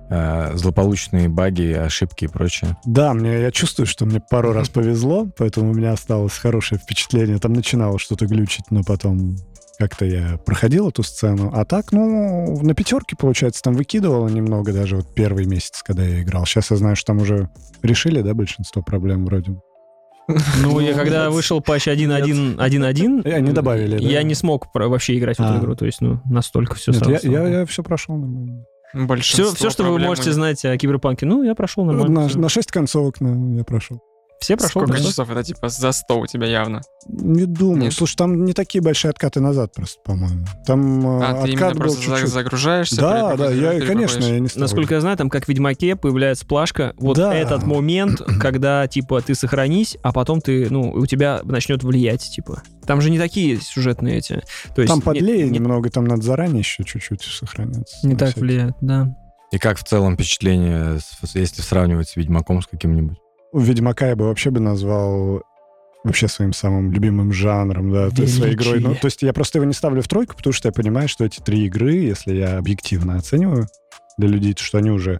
э, злополучные баги, ошибки и прочее? Да, мне, я чувствую, что мне пару раз повезло, поэтому у меня осталось хорошее впечатление. Там начинало что-то глючить, но потом как-то я проходил эту сцену. А так, ну, на пятерке, получается, там выкидывало немного даже вот первый месяц, когда я играл. Сейчас я знаю, что там уже решили, да, большинство проблем вроде. Ну, я когда вышел патч 1.1.1.1, И они добавили, я не смог вообще играть в эту А. игру, то есть, ну, настолько все сразу. я, я, все прошел нормально. Большинство Все, все, что вы можете знать о Киберпанке, ну, я прошел нормально. На, на 6 концовок ну, я прошел. Все прошел. Сколько да? часов? Это типа за 100 у тебя явно. Не думаю. Нет. Слушай, там не такие большие откаты назад просто, по-моему. Там э, А, ты именно откат был просто чуть-чуть. загружаешься? Да, да, я, конечно, я не ставлю. Насколько я знаю, там как в Ведьмаке появляется плашка. Вот Да. этот момент, когда, типа, ты сохранись, а потом ты, ну, у тебя начнет влиять, типа. Там же не такие сюжетные эти. То есть Там подлее не, немного, там надо заранее еще чуть-чуть сохраняться. не так всякий. влияет, да. И как в целом впечатление, если сравнивать с Ведьмаком с каким-нибудь? Ведьмака я бы вообще бы назвал вообще своим самым любимым жанром, да, есть своей игрой. Ну, Величие. то есть я просто его не ставлю в тройку, потому что я понимаю, что эти три игры, если я объективно оцениваю для людей, то что они уже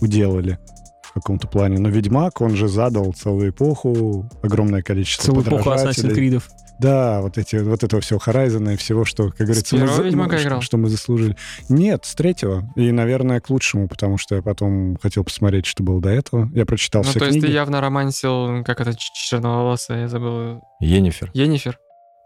уделали в каком-то плане. Но Ведьмак, он же задал целую эпоху, огромное количество Целую эпоху Assassin's подражателей. Да, вот эти, вот этого всего Horizon и всего, что, как говорится, мы, за- Ведьмака что- играл? что мы заслужили. Нет, с третьего. И, наверное, к лучшему, потому что я потом хотел посмотреть, что было до этого. Я прочитал Ну, все то есть книги. ты явно романсил, как это, черноволосая, я забыл, Енифер. Енифер?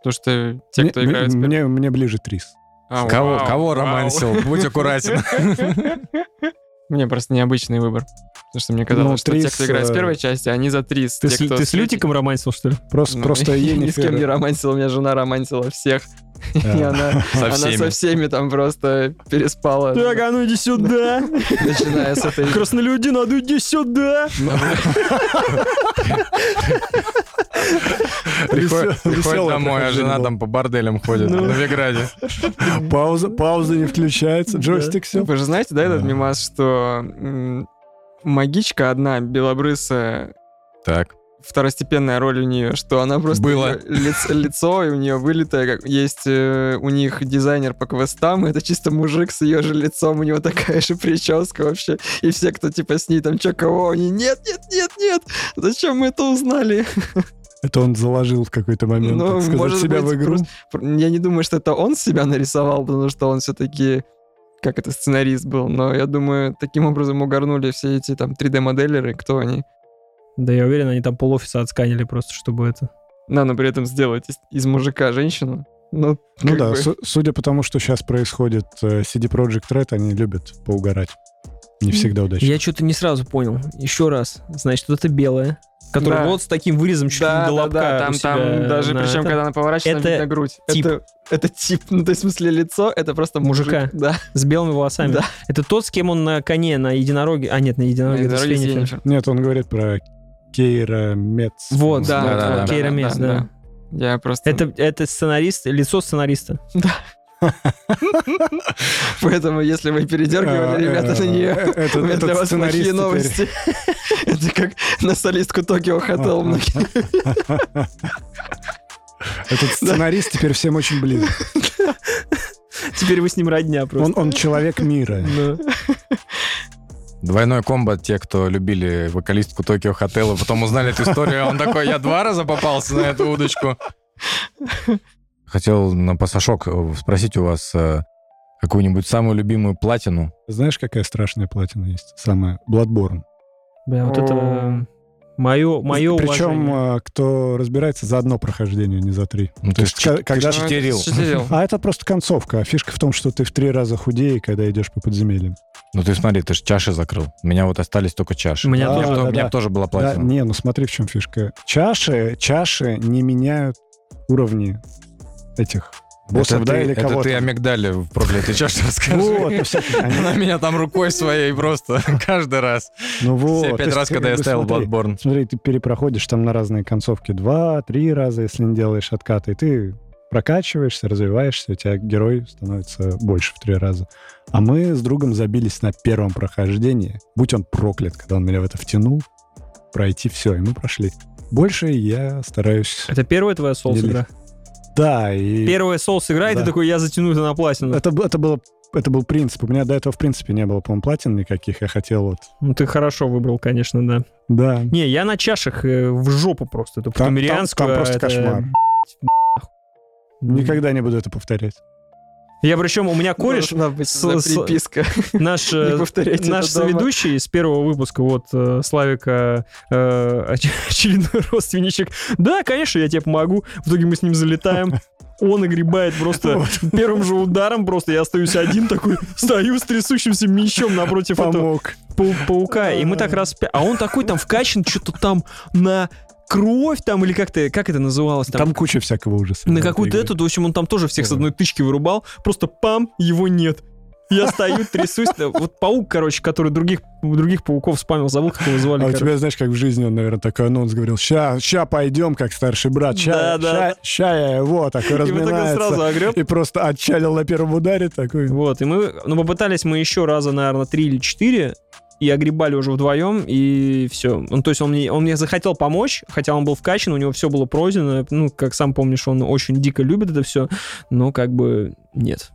Потому что те, Мне- кто играют... с мне, мне, мне ближе Трис. А, Кого, вау, кого вау. романсил? Будь аккуратен. Мне просто необычный выбор. Потому что мне казалось, Ну, что те, Трис, кто играет с э, первой части, они за Трис. Ты, Те, с, кто ты с Лютиком романсил, что ли? Просто, Ну, просто я ни с кем не романсил, у меня жена романсила всех. И она, Со всеми. там просто переспала. Так, а ну иди сюда. Начиная с этой... Краснолюди, надо иди сюда. Приходит домой, а жена там по борделям ходит Ну. на Виграде. Пауза, пауза не включается, джойстик все. Вы же знаете, да, этот мимас, что магичка одна, белобрысая, Так. второстепенная роль у нее, что она просто Было. её лиц- лицо, и у нее вылитое, как есть э, у них дизайнер по квестам, и это чисто мужик с ее же лицом, у него такая же прическа вообще, и все, кто типа с ней там, чё, кого, они, нет, нет, нет, нет, зачем мы это узнали? Это он заложил в какой-то момент, Ну, так сказать, может себя быть, в игру. просто- Я не думаю, что это он себя нарисовал, потому что он все-таки как это, сценарист был, но я думаю, таким образом угорнули все эти там 3D-моделеры, кто они. Да я уверен, они там полофиса отсканили просто, чтобы это... Да, но при этом сделать из, из мужика женщину. Ну, Ну да, бы. су- судя по тому, что сейчас происходит, э, CD Projekt Red, они любят поугарать. Не всегда удачно. Я что-то не сразу понял. Еще раз. Значит, вот это белое, которое Да. вот с таким вырезом чуть ли Да, не до да, лобка да, у там, себя там даже, на причем, это. когда она поворачивается, Это видно грудь. тип. Это, это тип, ну, то есть, в смысле, лицо, это просто Мужика. мужик. Да, С белыми волосами. да. Это тот, с кем он на коне, на единороге... А, нет, на единороге. это с Дороги Феннифер. Йеннифер. Нет, он говорит про Кейра Мец. Вот, Да, да, да, вот, да, Кейра да, Мец, да, да. Я просто... Это, это сценарист, лицо сценариста. Поэтому, если вы передергивали, ребята, на нее, А, Это у меня для вас плохие новости. Это как на солистку Токио Хотел многие. Этот сценарист теперь всем очень близок. Теперь вы с ним родня Он, просто. он человек мира. Двойной комбо, те, кто любили вокалистку Токио Хотела, потом узнали эту историю, а он такой, я два раза попался на эту удочку. Хотел на пасашок э, спросить у вас э, какую-нибудь самую любимую платину. Знаешь, какая страшная платина есть? Самая Bloodborne. Бля, вот это... Мое, мое Причем, уважение. а, кто разбирается, за одно прохождение, не за три. Ну, То есть, ка- когда... читерил. Читерил. А это просто концовка. А фишка в том, что ты в три раза худее, когда идешь по подземельям. Ну ты смотри, ты же чаши закрыл. У меня вот остались только чаши. У меня меня, тоже. Да, у меня да. тоже была Да, платина. не, ну смотри, в чем фишка. Чаши, чаши не меняют уровни этих боссов, это да, ты, или это кого-то. ты о мигдале в проклятой чаше расскажи. Вот, они- Она меня там рукой своей просто каждый раз. ну вот. Все пять раз, когда я ставил смотри, Bloodborne. Смотри, ты перепроходишь там на разные концовки. Два, три раза, если не делаешь откаты. И ты прокачиваешься, развиваешься, у тебя герой становится больше в три раза. А мы с другом забились на первом прохождении. Будь он проклят, когда он меня в это втянул, пройти все, и мы прошли. Больше я стараюсь... Это первая твоя соус игра? Да, и... Первая соус игра, и ты Да. такой, я затяну это на платину. Это, это, было, это был принцип. У меня до этого, в принципе, не было, по-моему, платин никаких. Я хотел вот... Ну, ты хорошо выбрал, конечно, да. Да. Не, я на чашах э, в жопу просто. Это Там, там- там а просто это, кошмар. Никогда не буду это повторять. Я причем, у меня кореш, с- приписка. наш, э, наш это дома. соведущий с первого выпуска, вот, э, Славика, э, оч- очередной родственничек. Да, конечно, я тебе помогу. В итоге мы с ним залетаем. Он огребает просто первым же ударом, просто я остаюсь один такой, стою с трясущимся мечом напротив этого Помог. пау- паука, и мы так раз... А он такой там вкачан, что-то там на кровь там, или как-то, как это называлось там? Там куча всякого ужаса. на какую-то эту, в общем, он там тоже всех с одной тычки вырубал, просто пам, его нет. Я стою, трясусь. Вот паук, короче, который других, других пауков спамил, забыл, как его звали. А у короче. тебя, знаешь, как в жизни он, наверное, такой анонс говорил, ща, ща пойдем, как старший брат, ща, Да, да, ща, ща я его, такой И вот так он разминается. сразу огреб. И просто отчалил на первом ударе такой. Вот, и мы, ну, попытались мы еще раза, наверное, три или четыре, и огребали уже вдвоем, и все. Ну, то есть он мне, он мне захотел помочь, хотя он был вкачан, у него все было пройдено, ну, как сам помнишь, он очень дико любит это все, но как бы нет.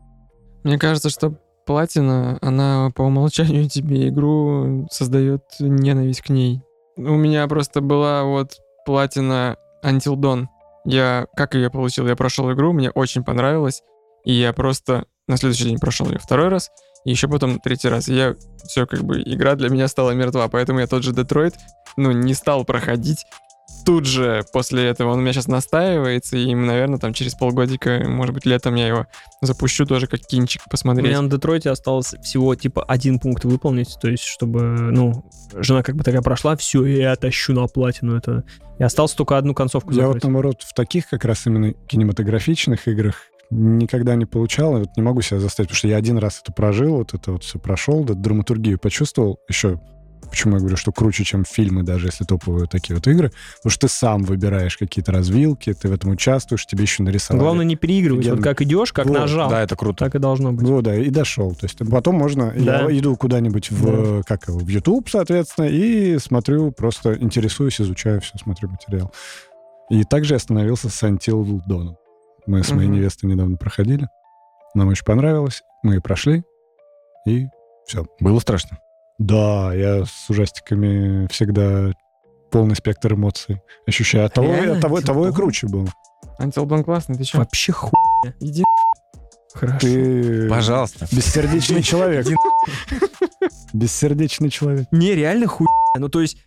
Мне кажется, что платина, она по умолчанию тебе игру создает ненависть к ней. У меня просто была вот платина Until Dawn. Я, как ее получил? Я прошел игру, мне очень понравилось, и я просто на следующий день прошел ее второй раз, и еще потом третий раз. И я все, как бы, игра для меня стала мертва, поэтому я тот же Детройт, ну, не стал проходить. Тут же после этого он у меня сейчас настаивается, и, наверное, там через полгодика, может быть, летом я его запущу тоже как кинчик У посмотреть. меня на Детройте осталось всего, типа, один пункт выполнить, то есть, чтобы, ну, жена как бы такая прошла, все, я тащу на платину это. И осталось только одну концовку Я закрыть. вот, наоборот, в таких как раз именно кинематографичных играх никогда не получал, и вот не могу себя заставить, потому что я один раз это прожил, вот это вот все прошел, да, драматургию почувствовал, еще Почему я говорю, что круче, чем фильмы, даже если топовые такие вот игры? Потому что ты сам выбираешь какие-то развилки, ты в этом участвуешь, тебе еще нарисовали. Главное не переигрывать. Вот Офигенно. как идешь, как Вот, нажал, Да, это круто. так и должно быть. Ну да, и дошел. То есть потом можно... Да. Я иду куда-нибудь в, как его, в YouTube, соответственно, и смотрю, просто интересуюсь, изучаю все, смотрю материал. И также я остановился с Until Dawn. Мы с моей невестой недавно проходили. Нам очень понравилось. Мы прошли. И все. Было страшно. Да, я с ужастиками всегда полный спектр эмоций ощущаю. От того, Реально? от того, Until того и Dawn? круче было. Dawn классный, ты чё? Вообще ху... Иди Хорошо. Ты Пожалуйста. бессердечный человек. Бессердечный человек. Не, реально хуй. Ну, то есть...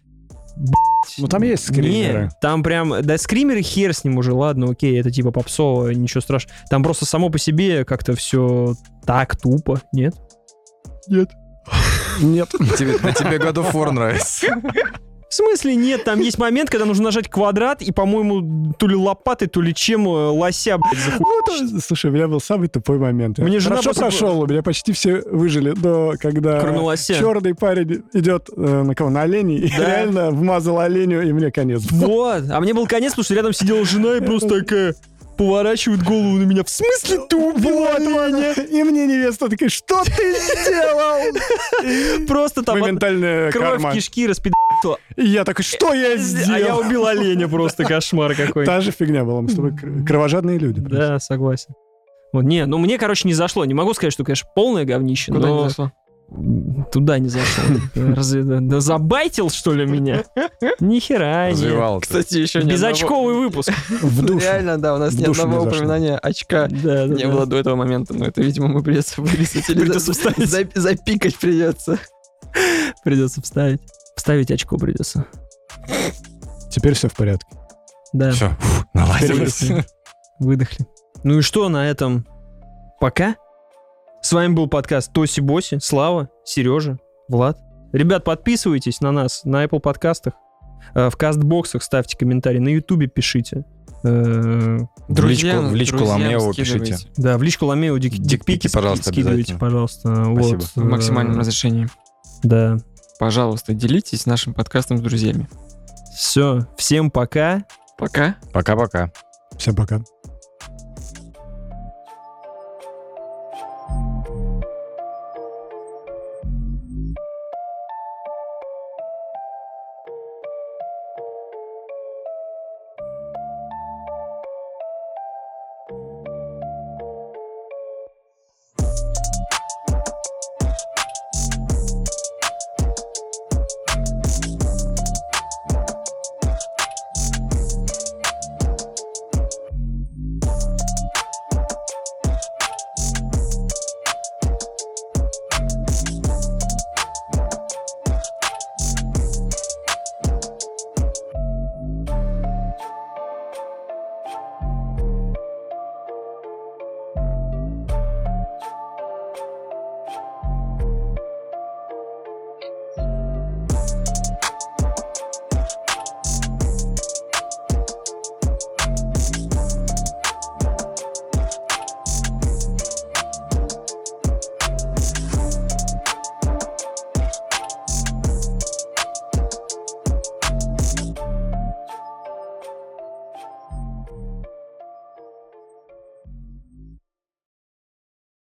Ну, там есть скримеры. Не, там прям... Да, скримеры хер с ним уже, ладно, окей, это типа попсово, ничего страшного. Там просто само по себе как-то все так тупо, нет? Нет. Нет. Тебе, на тебе God of War нравится. В смысле нет? Там есть момент, когда нужно нажать квадрат и, по-моему, то ли лопатой, то ли чем э, лося, блядь, захуй. Вот, слушай, у меня был самый тупой момент. Мне жена Хорошо после- прошел, у меня почти все выжили, но когда Кроме лося. черный парень идет э, на кого? На оленей, и Да. реально вмазал оленю, и мне конец. Вот. А мне был конец, потому что рядом сидела жена и просто такая поворачивает голову на меня. В смысле ты убил Вот, оленя? И мне невеста такая, что ты сделал? Просто там Моментальная кровь кишки распидала. И я такой, что я А я сделал? убил оленя просто, кошмар какой. Та же фигня была, мы с тобой кр- кровожадные люди. Да, согласен. Вот, не, ну мне, короче, не зашло. Не могу сказать, что, конечно, полное говнище, Куда но не зашло? Туда не зашло. Разве да- забайтил, что ли, меня? Нихера нет. Развивал. Кстати, еще ни одного- Безочковый выпуск. В. Реально, да, у нас ни одного не упоминания очка Да, да, не да. было до этого момента, но это, видимо, мы придется вырезать или Придется за- вставить. за- запикать придется. Придется вставить. Вставить очко придется. Теперь все в порядке. Да, Все, наладилось. выдохли. Выдохли. Ну и что на этом? Пока. С вами был подкаст Тоси Боси, Слава, Сережа, Влад. Ребят, подписывайтесь на нас на Apple подкастах, э, в кастбоксах ставьте комментарии, на Ютубе пишите. Э, В личку, в личку Ламео пишите. Да, в личку Ламео дик, Дикпики, пожалуйста, скидывайте, пожалуйста. Спасибо. Вот, В максимальном э, разрешении. Да. Пожалуйста, делитесь нашим подкастом с друзьями. Все, всем пока. Пока. Пока-пока. Всем пока.